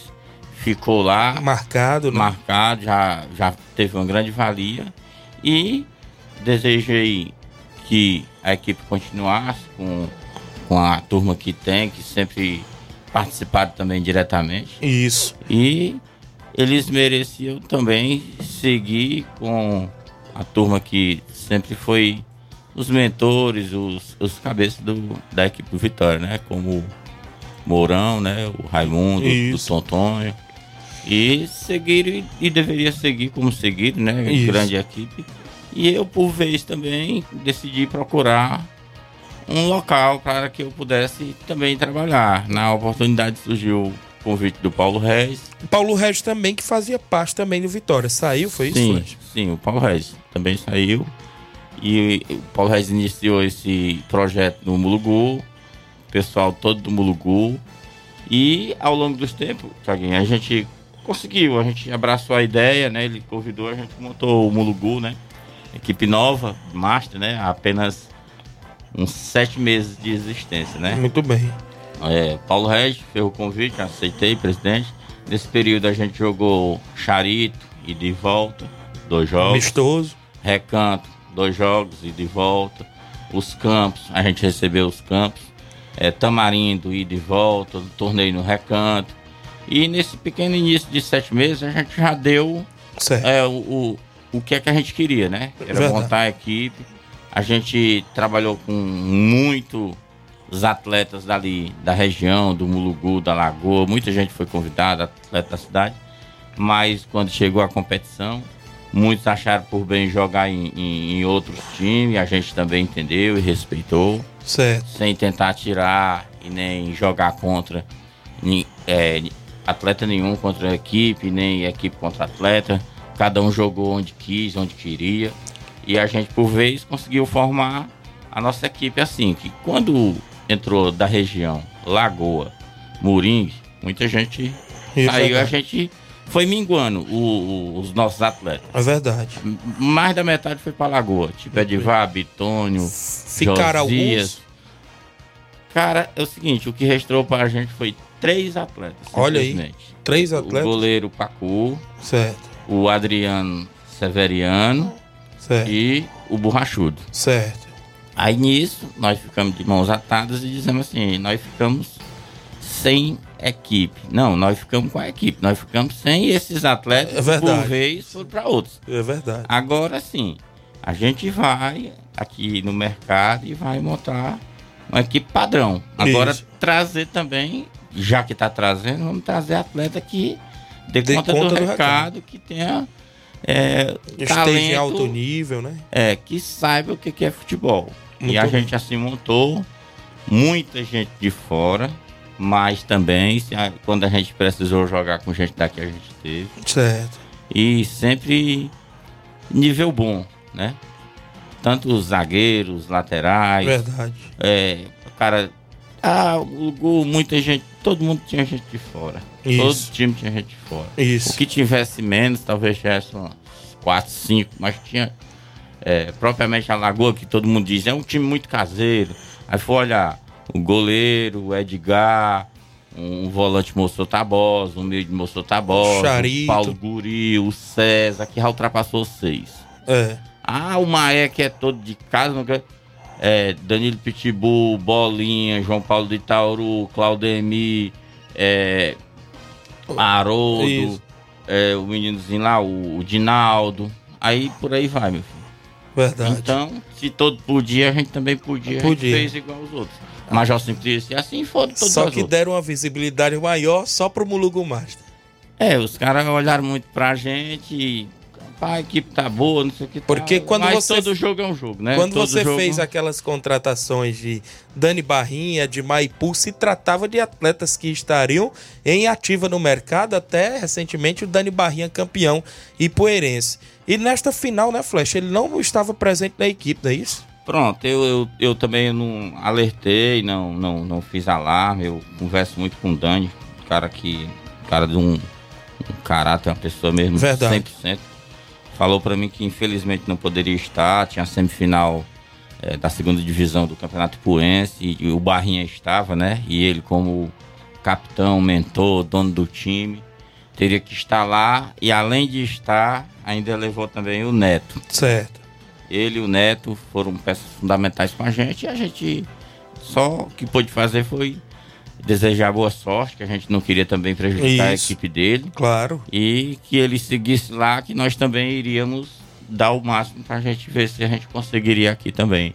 ficou lá. Marcado, né? Marcado, já, já teve uma grande valia. E desejei que a equipe continuasse com, com a turma que tem, que sempre participaram também diretamente. Isso. E eles mereciam também seguir com a turma que sempre foi os mentores, os, os cabeças do, da equipe do Vitória, né? Como o Mourão, né? O Raimundo, o. Tontonho. E seguir e, deveria seguir como seguir, né? Isso. Grande equipe. E eu, por vez, também decidi procurar um local para que eu pudesse também trabalhar. Na oportunidade surgiu o convite do Paulo Reis. Paulo Regis também, que fazia parte também do Vitória. Saiu, foi isso, Sim, sim, o Paulo Reis também saiu. E o Paulo Reis iniciou esse projeto no Mulugu, o pessoal todo do Mulugu. E ao longo dos tempos, Thiaguinho, a gente conseguiu, a gente abraçou a ideia, né? Ele convidou, a gente montou o Mulugu, né? Equipe nova, Master, né? Apenas uns sete meses de existência, né? Muito bem. É, Paulo Regis fez o convite, aceitei, presidente. Nesse período a gente jogou Charito e de volta, dois jogos. Amistoso. Recanto, dois jogos e de volta. Os campos, a gente recebeu os campos. É, Tamarindo e de volta, torneio no Recanto. E nesse pequeno início de sete meses, a gente já deu é, o, o, o que é que a gente queria, né? Era Verdade. montar a equipe. A gente trabalhou com muito os atletas dali da região, do Mulugu, da Lagoa. Muita gente foi convidada, atleta da cidade. Mas quando chegou a competição, muitos acharam por bem jogar em, em, em outros times. A gente também entendeu e respeitou. Certo. Sem tentar tirar e nem jogar contra é, atleta nenhum contra a equipe, nem equipe contra atleta. Cada um jogou onde quis, onde queria. E a gente, por vez, conseguiu formar a nossa equipe assim, que quando entrou da região Lagoa, Moringue, muita gente É saiu, a verdade. gente foi minguando o- o- os nossos atletas. É verdade. Mais da metade foi pra Lagoa. Tipo Edivar, Bitônio, Ficaram Josias. Cara, é o seguinte, o que restou pra gente foi três atletas. Olha aí, três O atletas. goleiro Pacu, Certo. o Adriano Severiano Certo. e o Borrachudo. Certo. Aí nisso, nós ficamos de mãos atadas e dizemos assim, nós ficamos sem equipe. Não, nós ficamos com a equipe, nós ficamos sem esses atletas É por vez foram para outros. É verdade. Agora sim, a gente vai aqui no mercado e vai montar uma equipe padrão. Agora Isso. trazer também, já que está trazendo, vamos trazer atleta que dê, Dê conta, conta do, do recado, recado. que tenha é, Esteja talento, em alto nível, né? é, que saiba o que é futebol. Muito e a gente assim montou muita gente de fora, mas também quando a gente precisou jogar com gente daqui a gente teve. Certo. E sempre nível bom, né? Tanto os zagueiros, laterais. Verdade. É, cara, ah, o gol, muita gente, todo mundo tinha gente de fora. Isso. Todo time tinha gente de fora. Isso. O que tivesse menos, talvez tivesse uns 4, 5, mas tinha é, propriamente a Lagoa, que todo mundo diz, é um time muito caseiro. Aí foi olhar o goleiro, o Edgar, um volante mostrou Tabosa, um meio de mostrou Tabosa, o Paulo Guri, o César, que já ultrapassou seis. É. Ah, o Maé que é todo de casa, não quer. É, Danilo Pitbull, Bolinha, João Paulo de Itauru, Claudemir, é, Haroldo, é, o meninozinho lá, o, o Dinaldo. Aí por aí vai, meu filho. Verdade. Então, se todo podia, a gente também podia. A Podia. gente fez igual os outros. Major Simplício, e assim foram todos Só que outros. deram uma visibilidade maior só pro Mulugu Master. É, os caras olharam muito pra gente e. Pá, a equipe tá boa, não sei o que. Porque tá, quando mas você- todo jogo é um jogo, né? Quando Todo você jogo- fez aquelas contratações de Dani Barrinha, de Maipu, se tratava de atletas que estariam em ativa no mercado, até recentemente o Dani Barrinha campeão ipuerense. E nesta final, né, Flash, ele não estava presente na equipe, não é isso? Pronto, eu, eu, eu também não alertei, não, não, não fiz alarme, eu converso muito com o Dani, cara que. cara de um, um caráter, uma pessoa mesmo Verdade. 100%. Falou pra mim que infelizmente não poderia estar, tinha a semifinal eh, da segunda divisão do Campeonato Ipuense e o Barrinha estava, né? E ele como capitão, mentor, dono do time, teria que estar lá e além de estar, ainda levou também o Neto. Certo. Ele e o Neto foram peças fundamentais com a gente e a gente só o que pôde fazer foi desejar boa sorte, que a gente não queria também prejudicar a Isso. equipe dele. Claro. E que ele seguisse lá, que nós também iríamos dar o máximo pra gente ver se a gente conseguiria aqui também.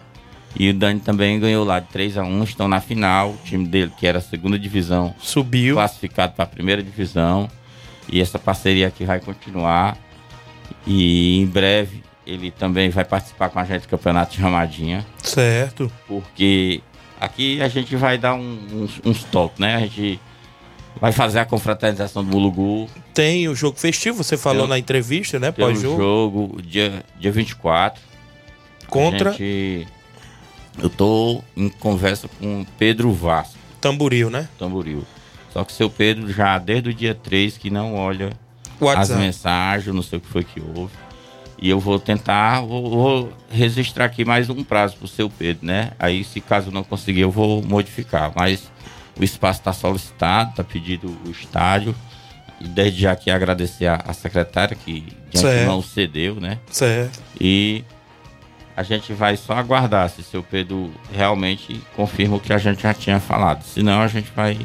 E o Dani também ganhou lá de 3 a 1 estão na final. O time dele, que era a segunda divisão, subiu. Classificado para a primeira divisão. E essa parceria aqui vai continuar. E em breve ele também vai participar com a gente do Campeonato de Ramadinha. Certo. Porque aqui a gente vai dar um- uns, uns toques, né? A gente vai fazer a confraternização do Mulugu. Tem o jogo festivo, você falou Tem na entrevista, né? Pós-jogo. jogo dia, dia 24. Contra? Gente- eu tô em conversa com o Pedro Vasco. Tamboril, né? Tamboril. Só que seu Pedro já desde o dia 3 que não olha WhatsApp. as mensagens, não sei o que foi que houve. E eu vou tentar, vou, vou registrar aqui mais um prazo pro seu Pedro, né? Aí, se caso não conseguir, eu vou modificar. Mas o espaço está solicitado, está pedido o estádio. E desde já aqui agradecer a, a secretária que de Certo. antemão cedeu, né? Certo. E a gente vai só aguardar se seu Pedro realmente confirma o que a gente já tinha falado. Senão a gente vai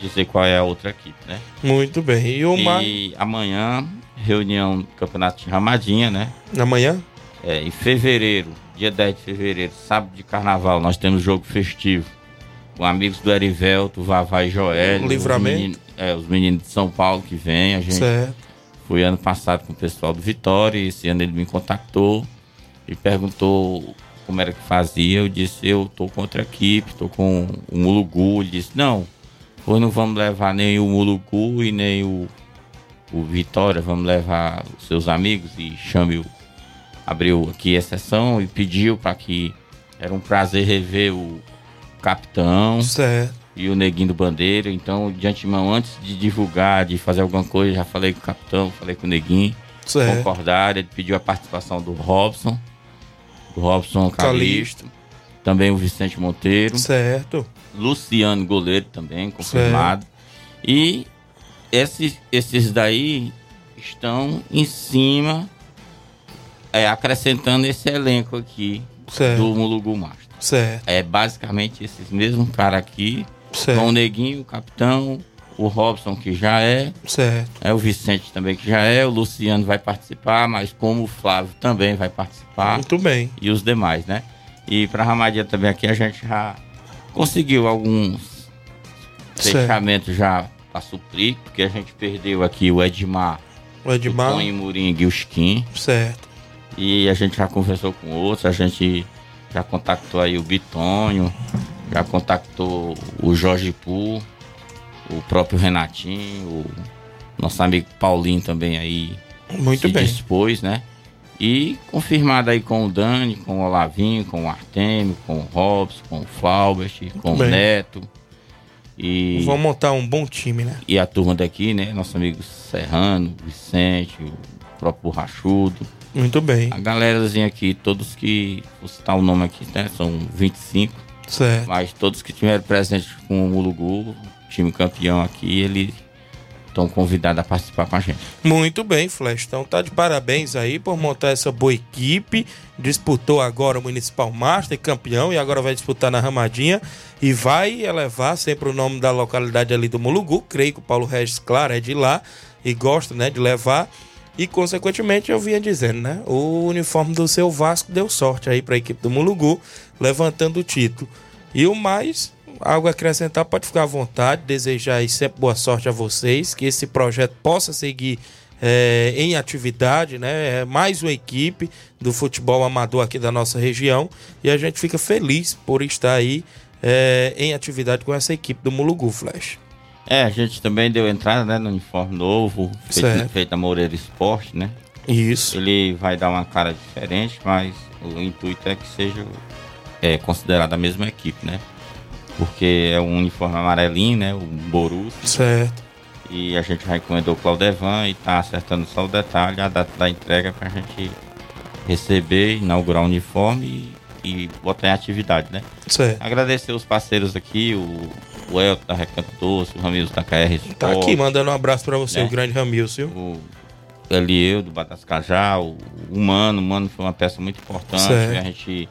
dizer qual é a outra equipe, né? Muito bem. E o Mar... E amanhã, reunião do Campeonato de Ramadinha, né? Amanhã? É, em fevereiro, dia 10 de fevereiro, sábado de carnaval, nós temos jogo festivo. Com amigos do Erivelto, Vavá e Joel. O Livramento? Os meninos, é, os meninos de São Paulo que vêm. A gente Certo. foi ano passado com o pessoal do Vitória. E esse ano ele me contactou e perguntou como era que fazia. Eu disse, eu tô com outra equipe, tô com o Mulugu. Ele disse, não, hoje não vamos levar nem o Mulugu e nem o, o Vitória, vamos levar os seus amigos e chame o. Abriu aqui a sessão e pediu para que era um prazer rever o capitão Certo. e o neguinho do bandeira. Então, de antemão, antes de divulgar, de fazer alguma coisa, já falei com o capitão, falei com o neguinho. Certo. Concordaram, ele pediu a participação do Robson, do Robson Calixto. Calixto, também o Vicente Monteiro. Certo. Luciano Goleiro também, confirmado. E esses, esses daí estão em cima, é, acrescentando esse elenco aqui Certo. do Mulugu Master. Certo. É basicamente esses mesmos caras aqui, Certo. com o Neguinho, o Capitão, o Robson, que já é, Certo. é o Vicente também, que já é, o Luciano vai participar, mas como o Flávio também vai participar. Muito bem. E os demais, né? E para Ramadinha também aqui a gente já conseguiu alguns Certo. fechamentos já para suprir, porque a gente perdeu aqui o Edmar, O Edmar. o Muringue e o Skin. Certo. E a gente já conversou com outros, a gente já contactou aí o Bitonho, já contactou o Jorge Pu, o próprio Renatinho, o nosso amigo Paulinho também aí Muito se bem. dispôs, né? E confirmado aí com o Dani, com o Olavinho, com o Artemio, com o Robson, com o Flaubert, com o Neto. E, Vamos montar um bom time, né? e a turma daqui, né? Nosso amigo Serrano, Vicente, o próprio Borrachudo. Muito bem. A galerazinha aqui, todos que. Vou citar o nome aqui, né? São 25. Certo. Mas todos que tiveram presente com o Mulugu, time campeão aqui, eles estão convidados a participar com a gente. Muito bem, Flash. Então tá de parabéns aí por montar essa boa equipe. Disputou agora o Municipal Master, campeão, e agora vai disputar na Ramadinha. E vai elevar sempre o nome da localidade ali do Mulugu. Creio que o Paulo Regis, claro, é de lá e gosta, né, de levar. E, consequentemente, eu vinha dizendo, né? O uniforme do seu Vasco deu sorte aí para a equipe do Mulugu, levantando o título. E o mais, algo a acrescentar, pode ficar à vontade. Desejar aí sempre boa sorte a vocês, que esse projeto possa seguir é, em atividade, né? É mais uma equipe do futebol amador aqui da nossa região. E a gente fica feliz por estar aí é, em atividade com essa equipe do Mulugu Flash. É, a gente também deu entrada né, no uniforme novo, feito, feito a Moreira Esporte, né? Isso. Ele vai dar uma cara diferente, mas o intuito é que seja é, considerado a mesma equipe, né? Porque é um uniforme amarelinho, né? O Borussia. Certo. E a gente já encomendou o Claudevan e tá acertando só o detalhe, a data da entrega pra gente receber, inaugurar o uniforme e, e botar em atividade, né? Certo. Agradecer os parceiros aqui, o, o Elton da Recanto Doce, o Ramiro da KR Sport, Tá aqui mandando um abraço para você, né? o grande Ramilson. o Elieu do Batascajá, o, o Mano, o Mano foi uma peça muito importante, Certo. que a gente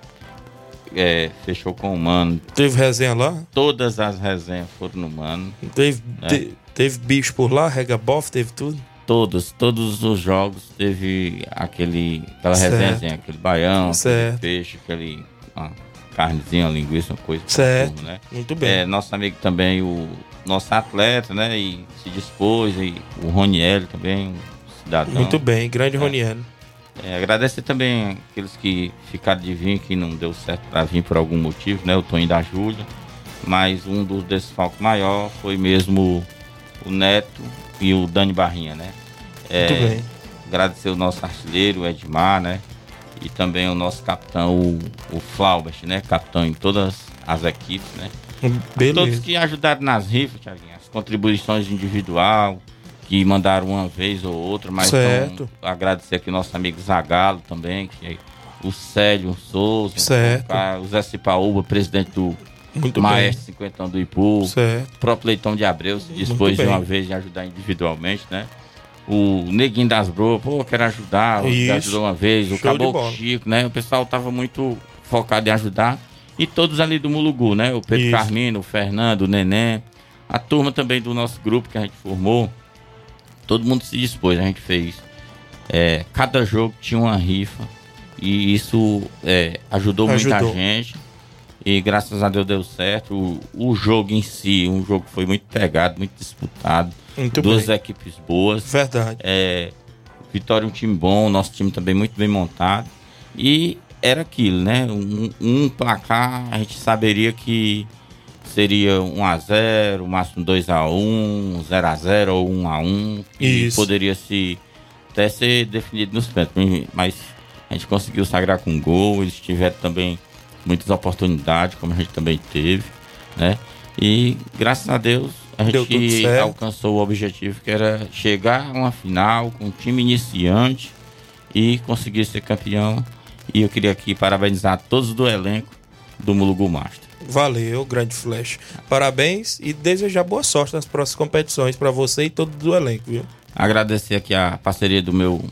é, fechou com o Mano. Teve resenha lá? Todas as resenhas foram no Mano. Teve, né? te- teve bicho por lá, rega bof, teve tudo. Todos, todos os jogos teve aquele, aquela Certo. resenhazinha, aquele baião, Certo. aquele peixe, aquele uma carnezinha, uma linguiça, uma coisa. Certo. né? Muito bem. É, nosso amigo também, o nosso atleta, né? E se dispôs, e o Roniel também, um cidadão. Muito bem, grande É. Roniano. É, agradecer também aqueles que ficaram de vir, que não deu certo para vir por algum motivo, né? O Toninho da Júlia. Mas um dos desfalques maior foi mesmo o Neto e o Dani Barrinha, né? É, Muito bem. Agradecer o nosso artilheiro, o Edmar, né? E também o nosso capitão, o, o Flaubert, né? Capitão em todas as equipes, né? Beleza. Todos que ajudaram nas rifas, Thiaguinho, as contribuições individual, que mandaram uma vez ou outra, mas Certo. agradecer aqui nosso amigo Zagalo também, que é o Célio Souza, Certo. o Zé Cipaúba, presidente do Muito Maestro Cinquentão do Ipu, Certo. o próprio Leitão de Abreu se dispôs de bem. uma vez em ajudar individualmente, né? O Neguinho das Broas, pô, quero ajudar, Isso. ajudou uma vez, o Show de Caboclo. Chico, né? O pessoal tava muito focado em ajudar. E todos ali do Mulugu, né? O Pedro Isso. Carmino, o Fernando, o Neném, A turma também do nosso grupo que a gente formou, todo mundo se dispôs. A gente fez. é, cada jogo tinha uma rifa. E isso é, ajudou, Ajudou. muita gente. E graças a Deus deu certo. O, o jogo em si, um jogo que foi muito pegado, muito disputado. Muito Duas bem. equipes boas. Verdade. É, Vitória um time bom, nosso time também muito bem montado. E era aquilo, né? Um, um placar, a gente saberia que seria 1x0, máximo 2x1, 0x0 ou 1x1. E Isso. poderia se até ser definido nos pênaltis. Mas a gente conseguiu sagrar com gol. Eles tiveram também muitas oportunidades, como a gente também teve, né? E graças a Deus a gente alcançou o objetivo que era chegar a uma final com um time iniciante e conseguir ser campeão. E eu queria aqui parabenizar todos do elenco do Mulugu Master. Valeu, grande flash. Parabéns e desejar boa sorte nas próximas competições pra você e todo do elenco, viu? Agradecer aqui a parceria do meu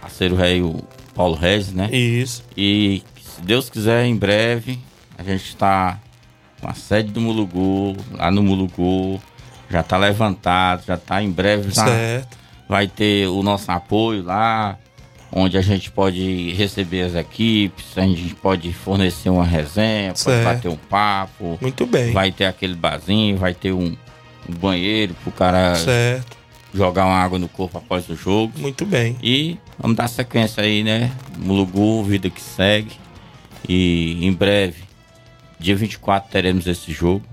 parceiro rei, o Paulo Regis, né? Isso. E se Deus quiser, em breve, a gente está com a sede do Mulugu, lá no Mulugu, já está levantado, já está em breve, já Certo. vai ter o nosso apoio lá, onde a gente pode receber as equipes, a gente pode fornecer uma resenha, pode Certo. bater um papo. Muito bem. Vai ter aquele barzinho, vai ter um, um banheiro pro cara Certo. jogar uma água no corpo após o jogo. Muito bem. E vamos dar sequência aí, né? Mulugu, vida que segue. E em breve, dia 24, teremos esse jogo.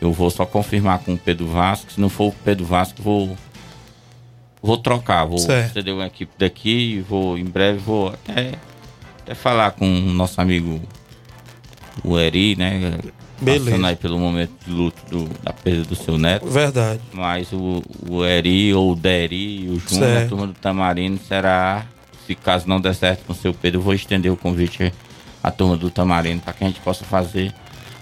Eu vou só confirmar com o Pedro Vasco. Se não for o Pedro Vasco, vou. Vou trocar. Vou Certo. ceder uma equipe daqui. e Vou, em breve, vou até, até falar com o nosso amigo o Eri, né? Beleza. Passando aí pelo momento de luto do- da perda do seu neto. Verdade. Mas o, o Eri ou o Deri, o Júnior, a Certo. turma do Tamarino será, se caso não der certo com o seu Pedro, eu vou estender o convite à turma do Tamarino para que a gente possa fazer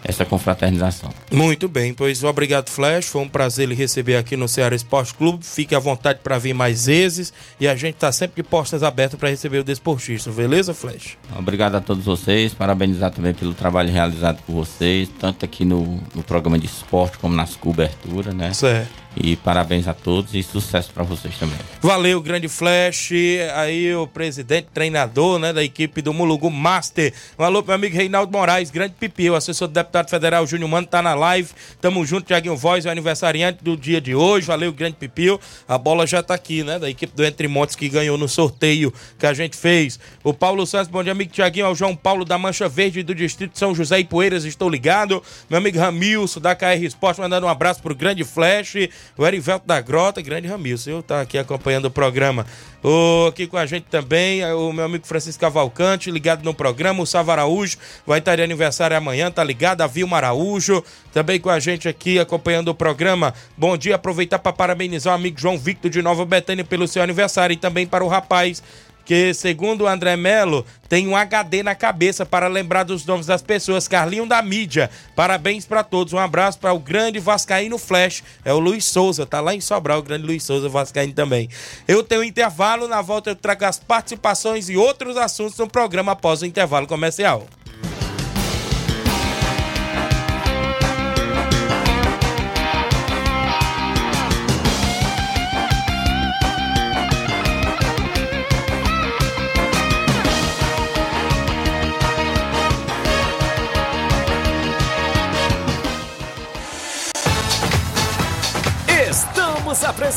essa confraternização. Muito bem, pois obrigado, Flash. Foi um prazer lhe receber aqui no Ceará Esporte Clube. Fique à vontade para vir mais vezes. E a gente tá sempre de portas abertas para receber o desportista. Beleza, Flash? Obrigado a todos vocês, parabenizar também pelo trabalho realizado por vocês, tanto aqui no, no programa de esporte como nas coberturas, né? Certo. E parabéns a todos e sucesso para vocês também. Valeu, grande Flash. Aí o presidente, treinador né, da equipe do Mulugu Master. Um alô meu amigo Reinaldo Moraes, grande pipi, o assessor do deputado federal Júnior Mano, tá na live. Tamo junto, Tiaguinho Voz, o aniversariante do dia de hoje. Valeu, grande pipio. A bola já tá aqui, né? Da equipe do Entre Montes que ganhou no sorteio que a gente fez. O Paulo Santos, bom dia, amigo Tiaguinho. Ao João Paulo da Mancha Verde do Distrito São José e Poeiras, estou ligado. Meu amigo Ramilson da KR Esporte, mandando um abraço pro grande Flash. O Erivelto da Grota, grande Ramilson, eu tá aqui acompanhando o programa. O, aqui com a gente também, o meu amigo Francisco Cavalcante, ligado no programa. O Sava Araújo vai estar de aniversário amanhã, tá ligado? A Vilma Araújo, também com a gente aqui acompanhando o programa. Bom dia, aproveitar para parabenizar o amigo João Victor de Nova Betânia pelo seu aniversário e também para o rapaz que, segundo o André Melo, tem um HD na cabeça para lembrar dos nomes das pessoas. Carlinho da mídia. Parabéns para todos. Um abraço para o grande Vascaíno Flash. É o Luiz Souza, tá lá em Sobral, o grande Luiz Souza Vascaíno também. Eu tenho um intervalo, na volta eu trago as participações e outros assuntos no programa após o intervalo comercial.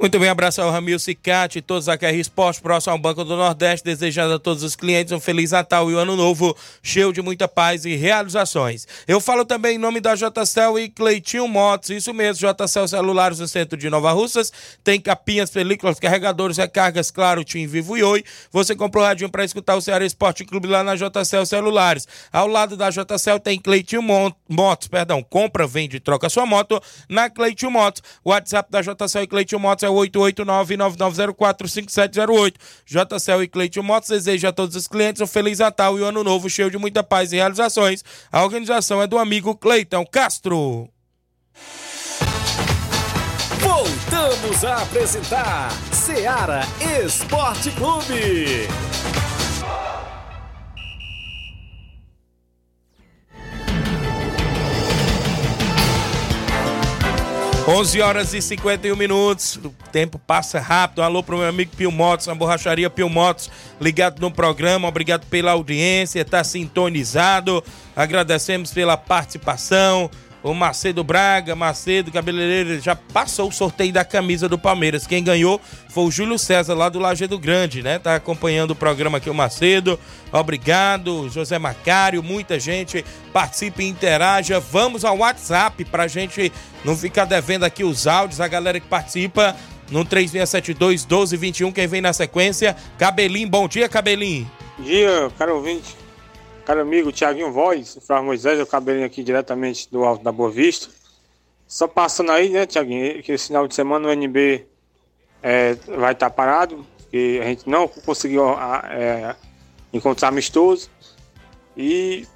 Muito bem, abraço ao Ramil Cicate e todos a KR Esporte, próximo ao Banco do Nordeste, desejando a todos os clientes um Feliz Natal e um Ano Novo, cheio de muita paz e realizações. Eu falo também em nome da JCL e Cleitinho Motos, isso mesmo, JCL Celulares no centro de Nova Russas, tem capinhas, películas, carregadores, recargas, claro, Tim Vivo e Oi. Você comprou radinho para escutar o Ceará Esporte Clube lá na JCL Celulares. Ao lado da JCL tem Cleitinho Motos, perdão, compra, vende e troca sua moto na Cleitinho Motos. O WhatsApp da JCL e Cleitinho Motos é 889-9904-5708. JCL e Cleiton Motos deseja a todos os clientes um Feliz Natal e um Ano Novo cheio de muita paz e realizações. A organização é do amigo Cleiton Castro. Voltamos a apresentar Seara Esporte Clube. 11 horas e 51 minutos. O tempo passa rápido. Alô pro meu amigo Pio Motos, na borracharia Pio Motos, ligado no programa. Obrigado pela audiência, tá sintonizado. Agradecemos pela participação. O Macedo Braga, Macedo Cabeleireiro, já passou o sorteio da camisa do Palmeiras. Quem ganhou foi o Júlio César, lá do Lajeado Grande, né? Tá acompanhando o programa aqui, o Macedo. Obrigado, José Macário, muita gente participe interaja. Vamos ao WhatsApp pra gente não ficar devendo aqui os áudios, a galera que participa no 3672 1221. Quem vem na sequência, Cabelinho. Bom dia, Cabelinho. Bom dia, caro ouvinte. Caro amigo Tiaguinho Voz, Flávio Moisés, o cabelinho aqui diretamente do Alto da Boa Vista. Só passando aí, né, Tiaguinho, que esse final de semana o NB é, vai estar parado, porque a gente não conseguiu é, encontrar amistoso. E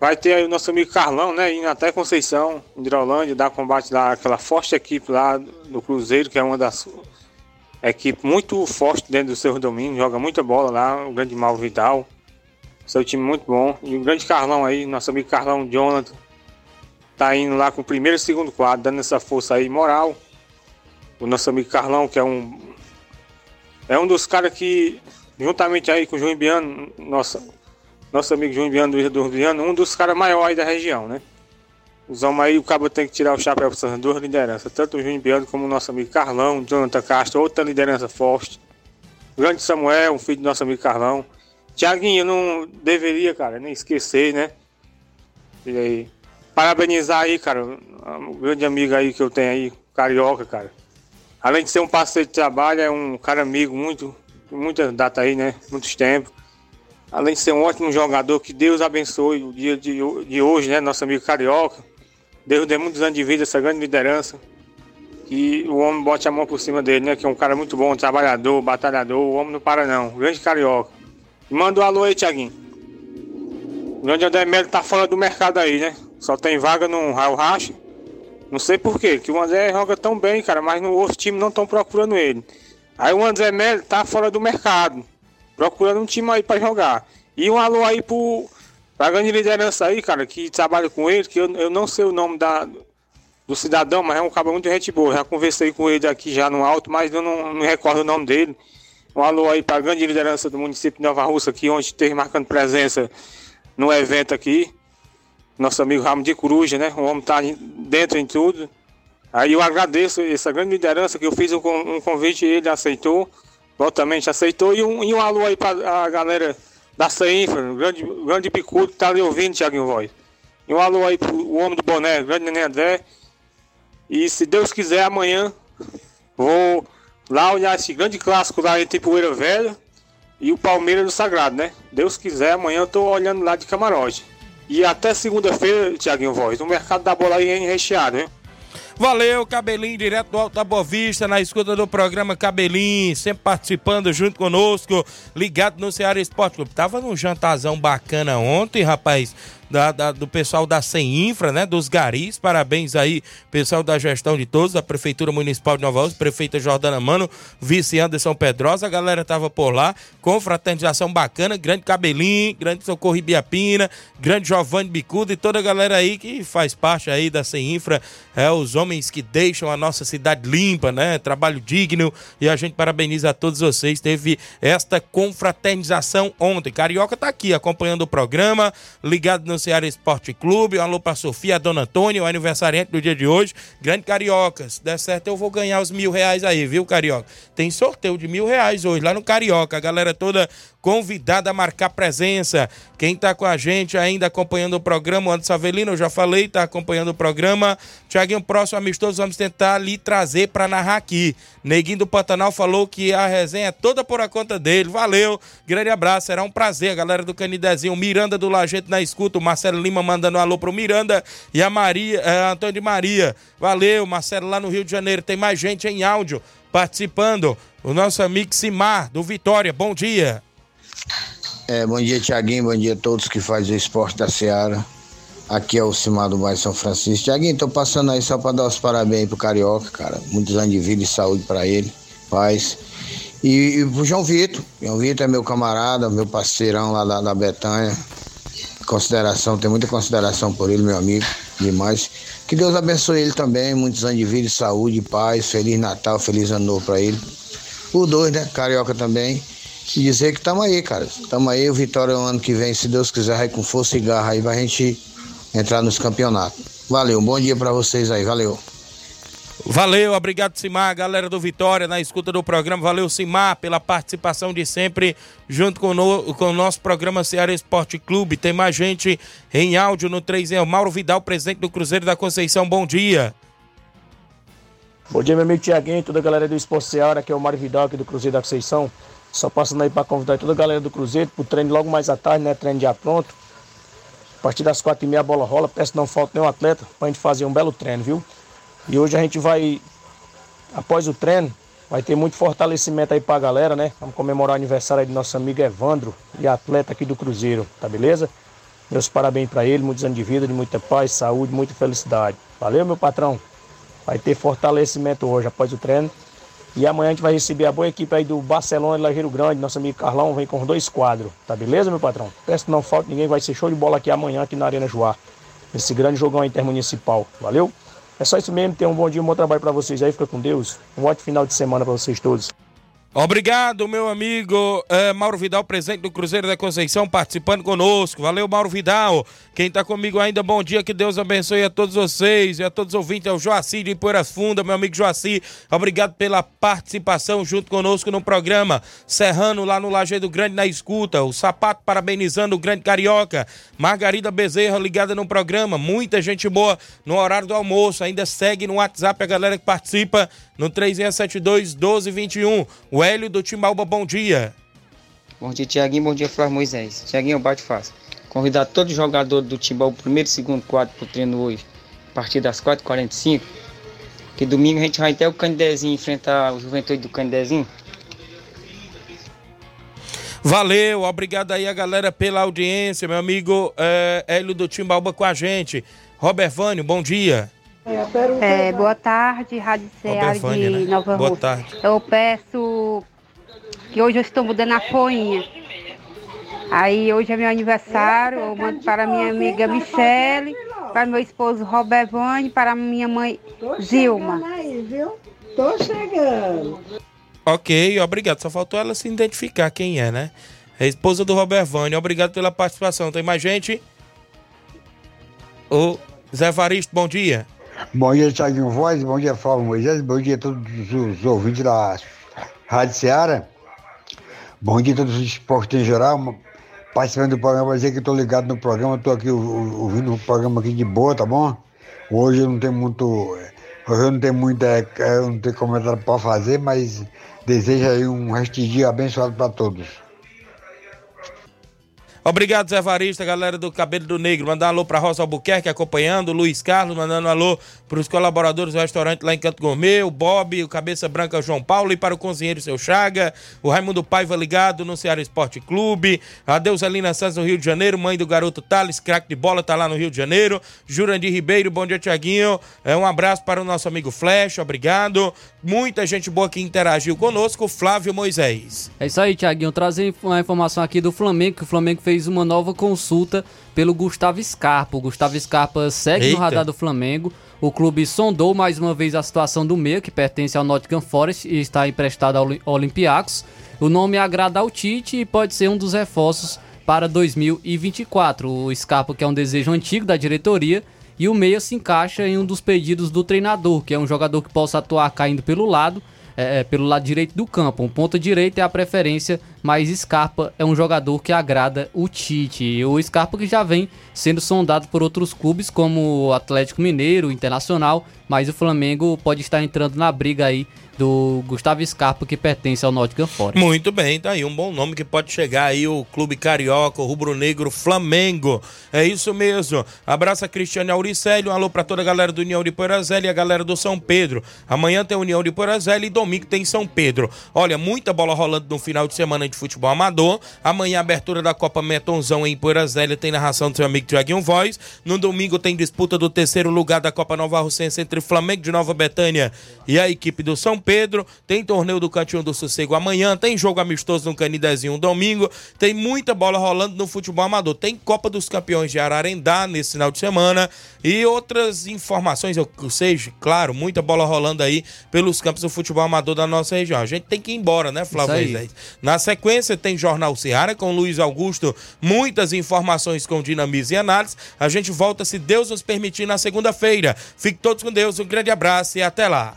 vai ter aí o nosso amigo Carlão, né, indo até Conceição, Hidrolândia, dar combate lá, aquela forte equipe lá do Cruzeiro, que é uma das equipes muito forte dentro do seu domínio, joga muita bola lá, o grande Mal Vidal. Seu time muito bom. E o grande Carlão aí, nosso amigo Carlão Jonathan, tá indo lá com o primeiro e segundo quadro, dando essa força aí moral. O nosso amigo Carlão, que é um. É um dos caras que, juntamente aí com o João Biano, nossa, nosso amigo João Biano do Biano, um dos caras maiores da região, né? Os homens aí, o cabo tem que tirar o chapéu para essas duas lideranças, tanto o João Biano como o nosso amigo Carlão, Jonathan Castro, outra liderança forte. O grande Samuel, um filho do nosso amigo Carlão. Tiaguinho, eu não deveria, cara, nem esquecer, né? E aí, parabenizar aí, cara, um grande amigo aí que eu tenho aí, Carioca, cara. Além de ser um parceiro de trabalho, é um cara amigo, muito, muita data aí, né? Muitos tempos. Além de ser um ótimo jogador, que Deus abençoe o dia de, de hoje, né? Nosso amigo Carioca. Deus dê muitos anos de vida, essa grande liderança. Que o homem bote a mão por cima dele, né? Que é um cara muito bom, trabalhador, batalhador. O homem não para, não. Grande Carioca. Manda um alô aí, Tiaguinho. O grande André Melo tá fora do mercado aí, né? Só tem vaga no Raio Racha. Não sei porquê, que o André joga tão bem, cara, mas no outro time não estão procurando ele. Aí o André Melo tá fora do mercado. Procurando um time aí pra jogar. E um alô aí pro. Pra grande liderança aí, cara, que trabalha com ele, que eu, eu não sei o nome da, do cidadão, mas é um cara muito gente boa. Já conversei com ele aqui já no alto, mas eu não, não recordo o nome dele. Um alô aí para a grande liderança do município de Nova Russa, aqui onde esteve marcando presença no evento aqui. Nosso amigo Ramo de Coruja, né? O homem está dentro em tudo. Aí eu agradeço essa grande liderança que eu fiz um, convite e ele aceitou. Voltamente aceitou. E um, e um alô aí para a galera da CEINFRA, grande, grande picudo que está ali ouvindo, Thiago Voz. E um alô aí para o homem do boné, grande Nenê André. E se Deus quiser, amanhã vou Lá olhar esse grande clássico lá entre Poeira Velha e o Palmeiras do Sagrado, né? Deus quiser, amanhã eu tô olhando lá de camarote. E até segunda-feira, Tiaguinho Voz, o mercado da bola aí é recheado, hein? Valeu, Cabelinho, direto do Boa Vista, na escuta do programa Cabelinho, sempre participando junto conosco, ligado no Ceará Esporte Clube. Tava num jantazão bacana ontem, rapaz da, da, do pessoal da Sem Infra, né? Dos garis. Parabéns aí, pessoal da gestão de todos, da Prefeitura Municipal de Nova Alves, prefeita Jordana Mano, vice Anderson Pedrosa. A galera tava por lá, com fraternização bacana, grande Cabelinho, grande Socorro Ibiapina, grande Giovanni Bicudo e toda a galera aí que faz parte aí da Sem Infra, é, os homens que deixam a nossa cidade limpa, né? Trabalho digno e a gente parabeniza a todos vocês. Teve esta confraternização ontem. Carioca tá aqui acompanhando o programa, ligado no no Ceará Esporte Clube. Um alô pra Sofia, a Dona Antônia, o aniversariante do dia de hoje. Grande Carioca. Se der certo, eu vou ganhar os mil reais aí, viu, Carioca? Tem sorteio de mil reais hoje lá no Carioca. A galera toda convidada a marcar presença. Quem tá com a gente ainda acompanhando o programa, o Anderson Avelino, eu já falei, tá acompanhando o programa. Tiaguinho, próximo amistoso, vamos tentar lhe trazer para narrar aqui. Neguinho do Pantanal falou que a resenha é toda por a conta dele. Valeu, grande abraço, será um prazer. Galera do Canidezinho, Miranda do Lajeito na escuta, o Marcelo Lima mandando um alô pro Miranda e a Maria, é, Antônio de Maria. Valeu, Marcelo, lá no Rio de Janeiro. Tem mais gente em áudio participando. O nosso amigo Simar, do Vitória, bom dia. É, bom dia, Tiaguinho. Bom dia a todos que fazem o esporte da Seara. Aqui é o Cimar do bairro São Francisco. Tiaguinho, tô passando aí só para dar os parabéns pro Carioca, cara. Muitos anos de vida e saúde para ele, paz. E, e pro João Vitor. João Vitor é meu camarada, meu parceirão lá da, da Betanha. Consideração, tem muita consideração por ele, meu amigo, demais. Que Deus abençoe ele também, muitos anos de vida e saúde, paz, Feliz Natal, Feliz Ano Novo para ele. Os dois, né? Carioca também. E dizer que estamos aí, cara. Estamos aí, o Vitória o ano que vem, se Deus quiser, vai com força e garra aí, vai a gente entrar nos campeonatos. Valeu, um bom dia para vocês aí, valeu. Valeu, obrigado Simar, galera do Vitória na escuta do programa. Valeu Simar pela participação de sempre junto com, no, com o nosso programa Ceará Esporte Clube. Tem mais gente em áudio no 3 é o Mauro Vidal, presidente do Cruzeiro da Conceição. Bom dia. Bom dia, meu amigo Tiaguinho, toda a galera do Esporte Ceará, aqui é o Mário Vidal aqui do Cruzeiro da Conceição. Só passando aí para convidar toda a galera do Cruzeiro pro treino logo mais à tarde, né? Treino já pronto. A partir das quatro e meia a bola rola, peço que não falta nenhum atleta pra gente fazer um belo treino, viu? E hoje a gente vai, após o treino, vai ter muito fortalecimento aí pra galera, né? Vamos comemorar o aniversário aí do nosso amigo Evandro, e atleta aqui do Cruzeiro, tá beleza? Meus parabéns para ele, muitos anos de vida, de muita paz, saúde, muita felicidade. Valeu, meu patrão. Vai ter fortalecimento hoje após o treino. E amanhã a gente vai receber a boa equipe aí do Barcelona de Lajeiro Grande. Nosso amigo Carlão vem com dois quadros. Tá beleza, meu patrão? Peço que não falte ninguém. Vai ser show de bola aqui amanhã, aqui na Arena Joá. Esse grande jogão intermunicipal. Valeu? É só isso mesmo. Tenham um bom dia, um bom trabalho para vocês aí. Fica com Deus. Um ótimo final de semana para vocês todos. Obrigado, meu amigo eh, Mauro Vidal, presidente do Cruzeiro da Conceição, participando conosco. Valeu, Mauro Vidal. Quem está comigo ainda, bom dia, que Deus abençoe a todos vocês e a todos os ouvintes. É o Joaci de Poeiras Funda, meu amigo Joaci. Obrigado pela participação junto conosco no programa. Serrano, lá no Lajeado Grande, na escuta. O Sapato parabenizando o Grande Carioca. Margarida Bezerra ligada no programa. Muita gente boa no horário do almoço. Ainda segue no WhatsApp a galera que participa no 3672 1221. O Hélio do Timbalba, bom dia. Bom dia, Tiaguinho. Bom dia, Flávio Moisés. Tiaguinho, bate fácil. Convidar todo jogador do Timbal, primeiro e segundo quadro, para o treino hoje, a partir das 4h45. Que domingo a gente vai até o Candezinho enfrentar o Juventude do Candezinho. Valeu, obrigado aí a galera pela audiência, meu amigo é, Hélio do Timbalba com a gente. Robert Vânio, bom dia. É, boa tarde, Rádio Ceará de né? Nova Boa Rússia. tarde. Eu peço que hoje eu estou mudando a foinha. Aí hoje é meu aniversário, eu mando para minha amiga Michele, para meu esposo Robert Vane, para minha mãe Zilma. Tô chegando. Ok, obrigado. Só faltou ela se identificar quem é, né? É a esposa do Robert Vânio. Obrigado pela participação. Tem mais gente? O Zé Varisto, bom dia. Bom dia, Thiaguinho Voz, bom dia, Flávio Moisés, bom dia a todos os ouvintes da Rádio Seara. Bom dia a todos os esportes em geral. Participando do programa, dizer que estou ligado no programa, estou aqui ou- ou- ouvindo o programa aqui de boa, tá bom? Hoje eu não tenho muito. Hoje eu não tenho muita. Eu não tenho comentário para fazer, mas desejo aí um resto de dia abençoado para todos. Obrigado, Zé Varista, galera do Cabelo do Negro. Mandar um alô pra Rosa Albuquerque acompanhando, Luiz Carlos mandando um alô pros colaboradores do restaurante lá em Canto Gourmet, o Bob, o Cabeça Branca João Paulo e para o cozinheiro Seu Chaga, o Raimundo Paiva ligado no Ceará Esporte Clube, a Deuselina Santos no Rio de Janeiro, mãe do garoto Thales, craque de bola, tá lá no Rio de Janeiro, Jurandir Ribeiro, bom dia, Tiaguinho. É, um abraço para o nosso amigo Flash, obrigado. Muita gente boa que interagiu conosco, Flávio Moisés. É isso aí, Tiaguinho. Trazer uma informação aqui do Flamengo, que o Flamengo fez uma nova consulta pelo Gustavo Scarpa. O Gustavo Scarpa segue Eita. no radar do Flamengo. O clube sondou mais uma vez a situação do meia, que pertence ao Nottingham Forest e está emprestado ao Olympiacos. O nome agrada ao Tite e pode ser um dos reforços para 2024. O Scarpa, que é um desejo antigo da diretoria, e o meia se encaixa em um dos pedidos do treinador, que é um jogador que possa atuar caindo pelo lado, é, é, pelo lado direito do campo. Um ponta direita é a preferência, mas Scarpa é um jogador que agrada o Tite. O Scarpa que já vem sendo sondado por outros clubes como o Atlético Mineiro, Internacional, mas o Flamengo pode estar entrando na briga aí do Gustavo Scarpa, que pertence ao Nottingham Forest. Muito bem, tá aí um bom nome que pode chegar aí o Clube Carioca, o Rubro Negro Flamengo. É isso mesmo. Abraço a Cristiane Auricélio, um alô pra toda a galera do União de Porazélia e a galera do São Pedro. Amanhã tem União de Porazélia e domingo tem São Pedro. Olha, muita bola rolando no final de semana de futebol amador. Amanhã abertura da Copa Metonzão em Porazélia tem narração do seu amigo Tiaguinho Voz. No domingo tem disputa do terceiro lugar da Copa Nova Russense entre Flamengo de Nova Betânia e a equipe do São Pedro. Tem torneio do Cantinho do Sossego amanhã. Tem jogo amistoso no Canidezinho domingo. Tem muita bola rolando no futebol amador. Tem Copa dos Campeões de Ararendá nesse final de semana. E outras informações, ou seja, claro, muita bola rolando aí pelos campos do futebol amador da nossa região. A gente tem que ir embora, né, Flávio? Na sequência, tem Jornal Seara com Luiz Augusto. Muitas informações com dinamismo e análise. A gente volta, se Deus nos permitir, na segunda-feira. Fique todos com Deus. Um grande abraço e até lá.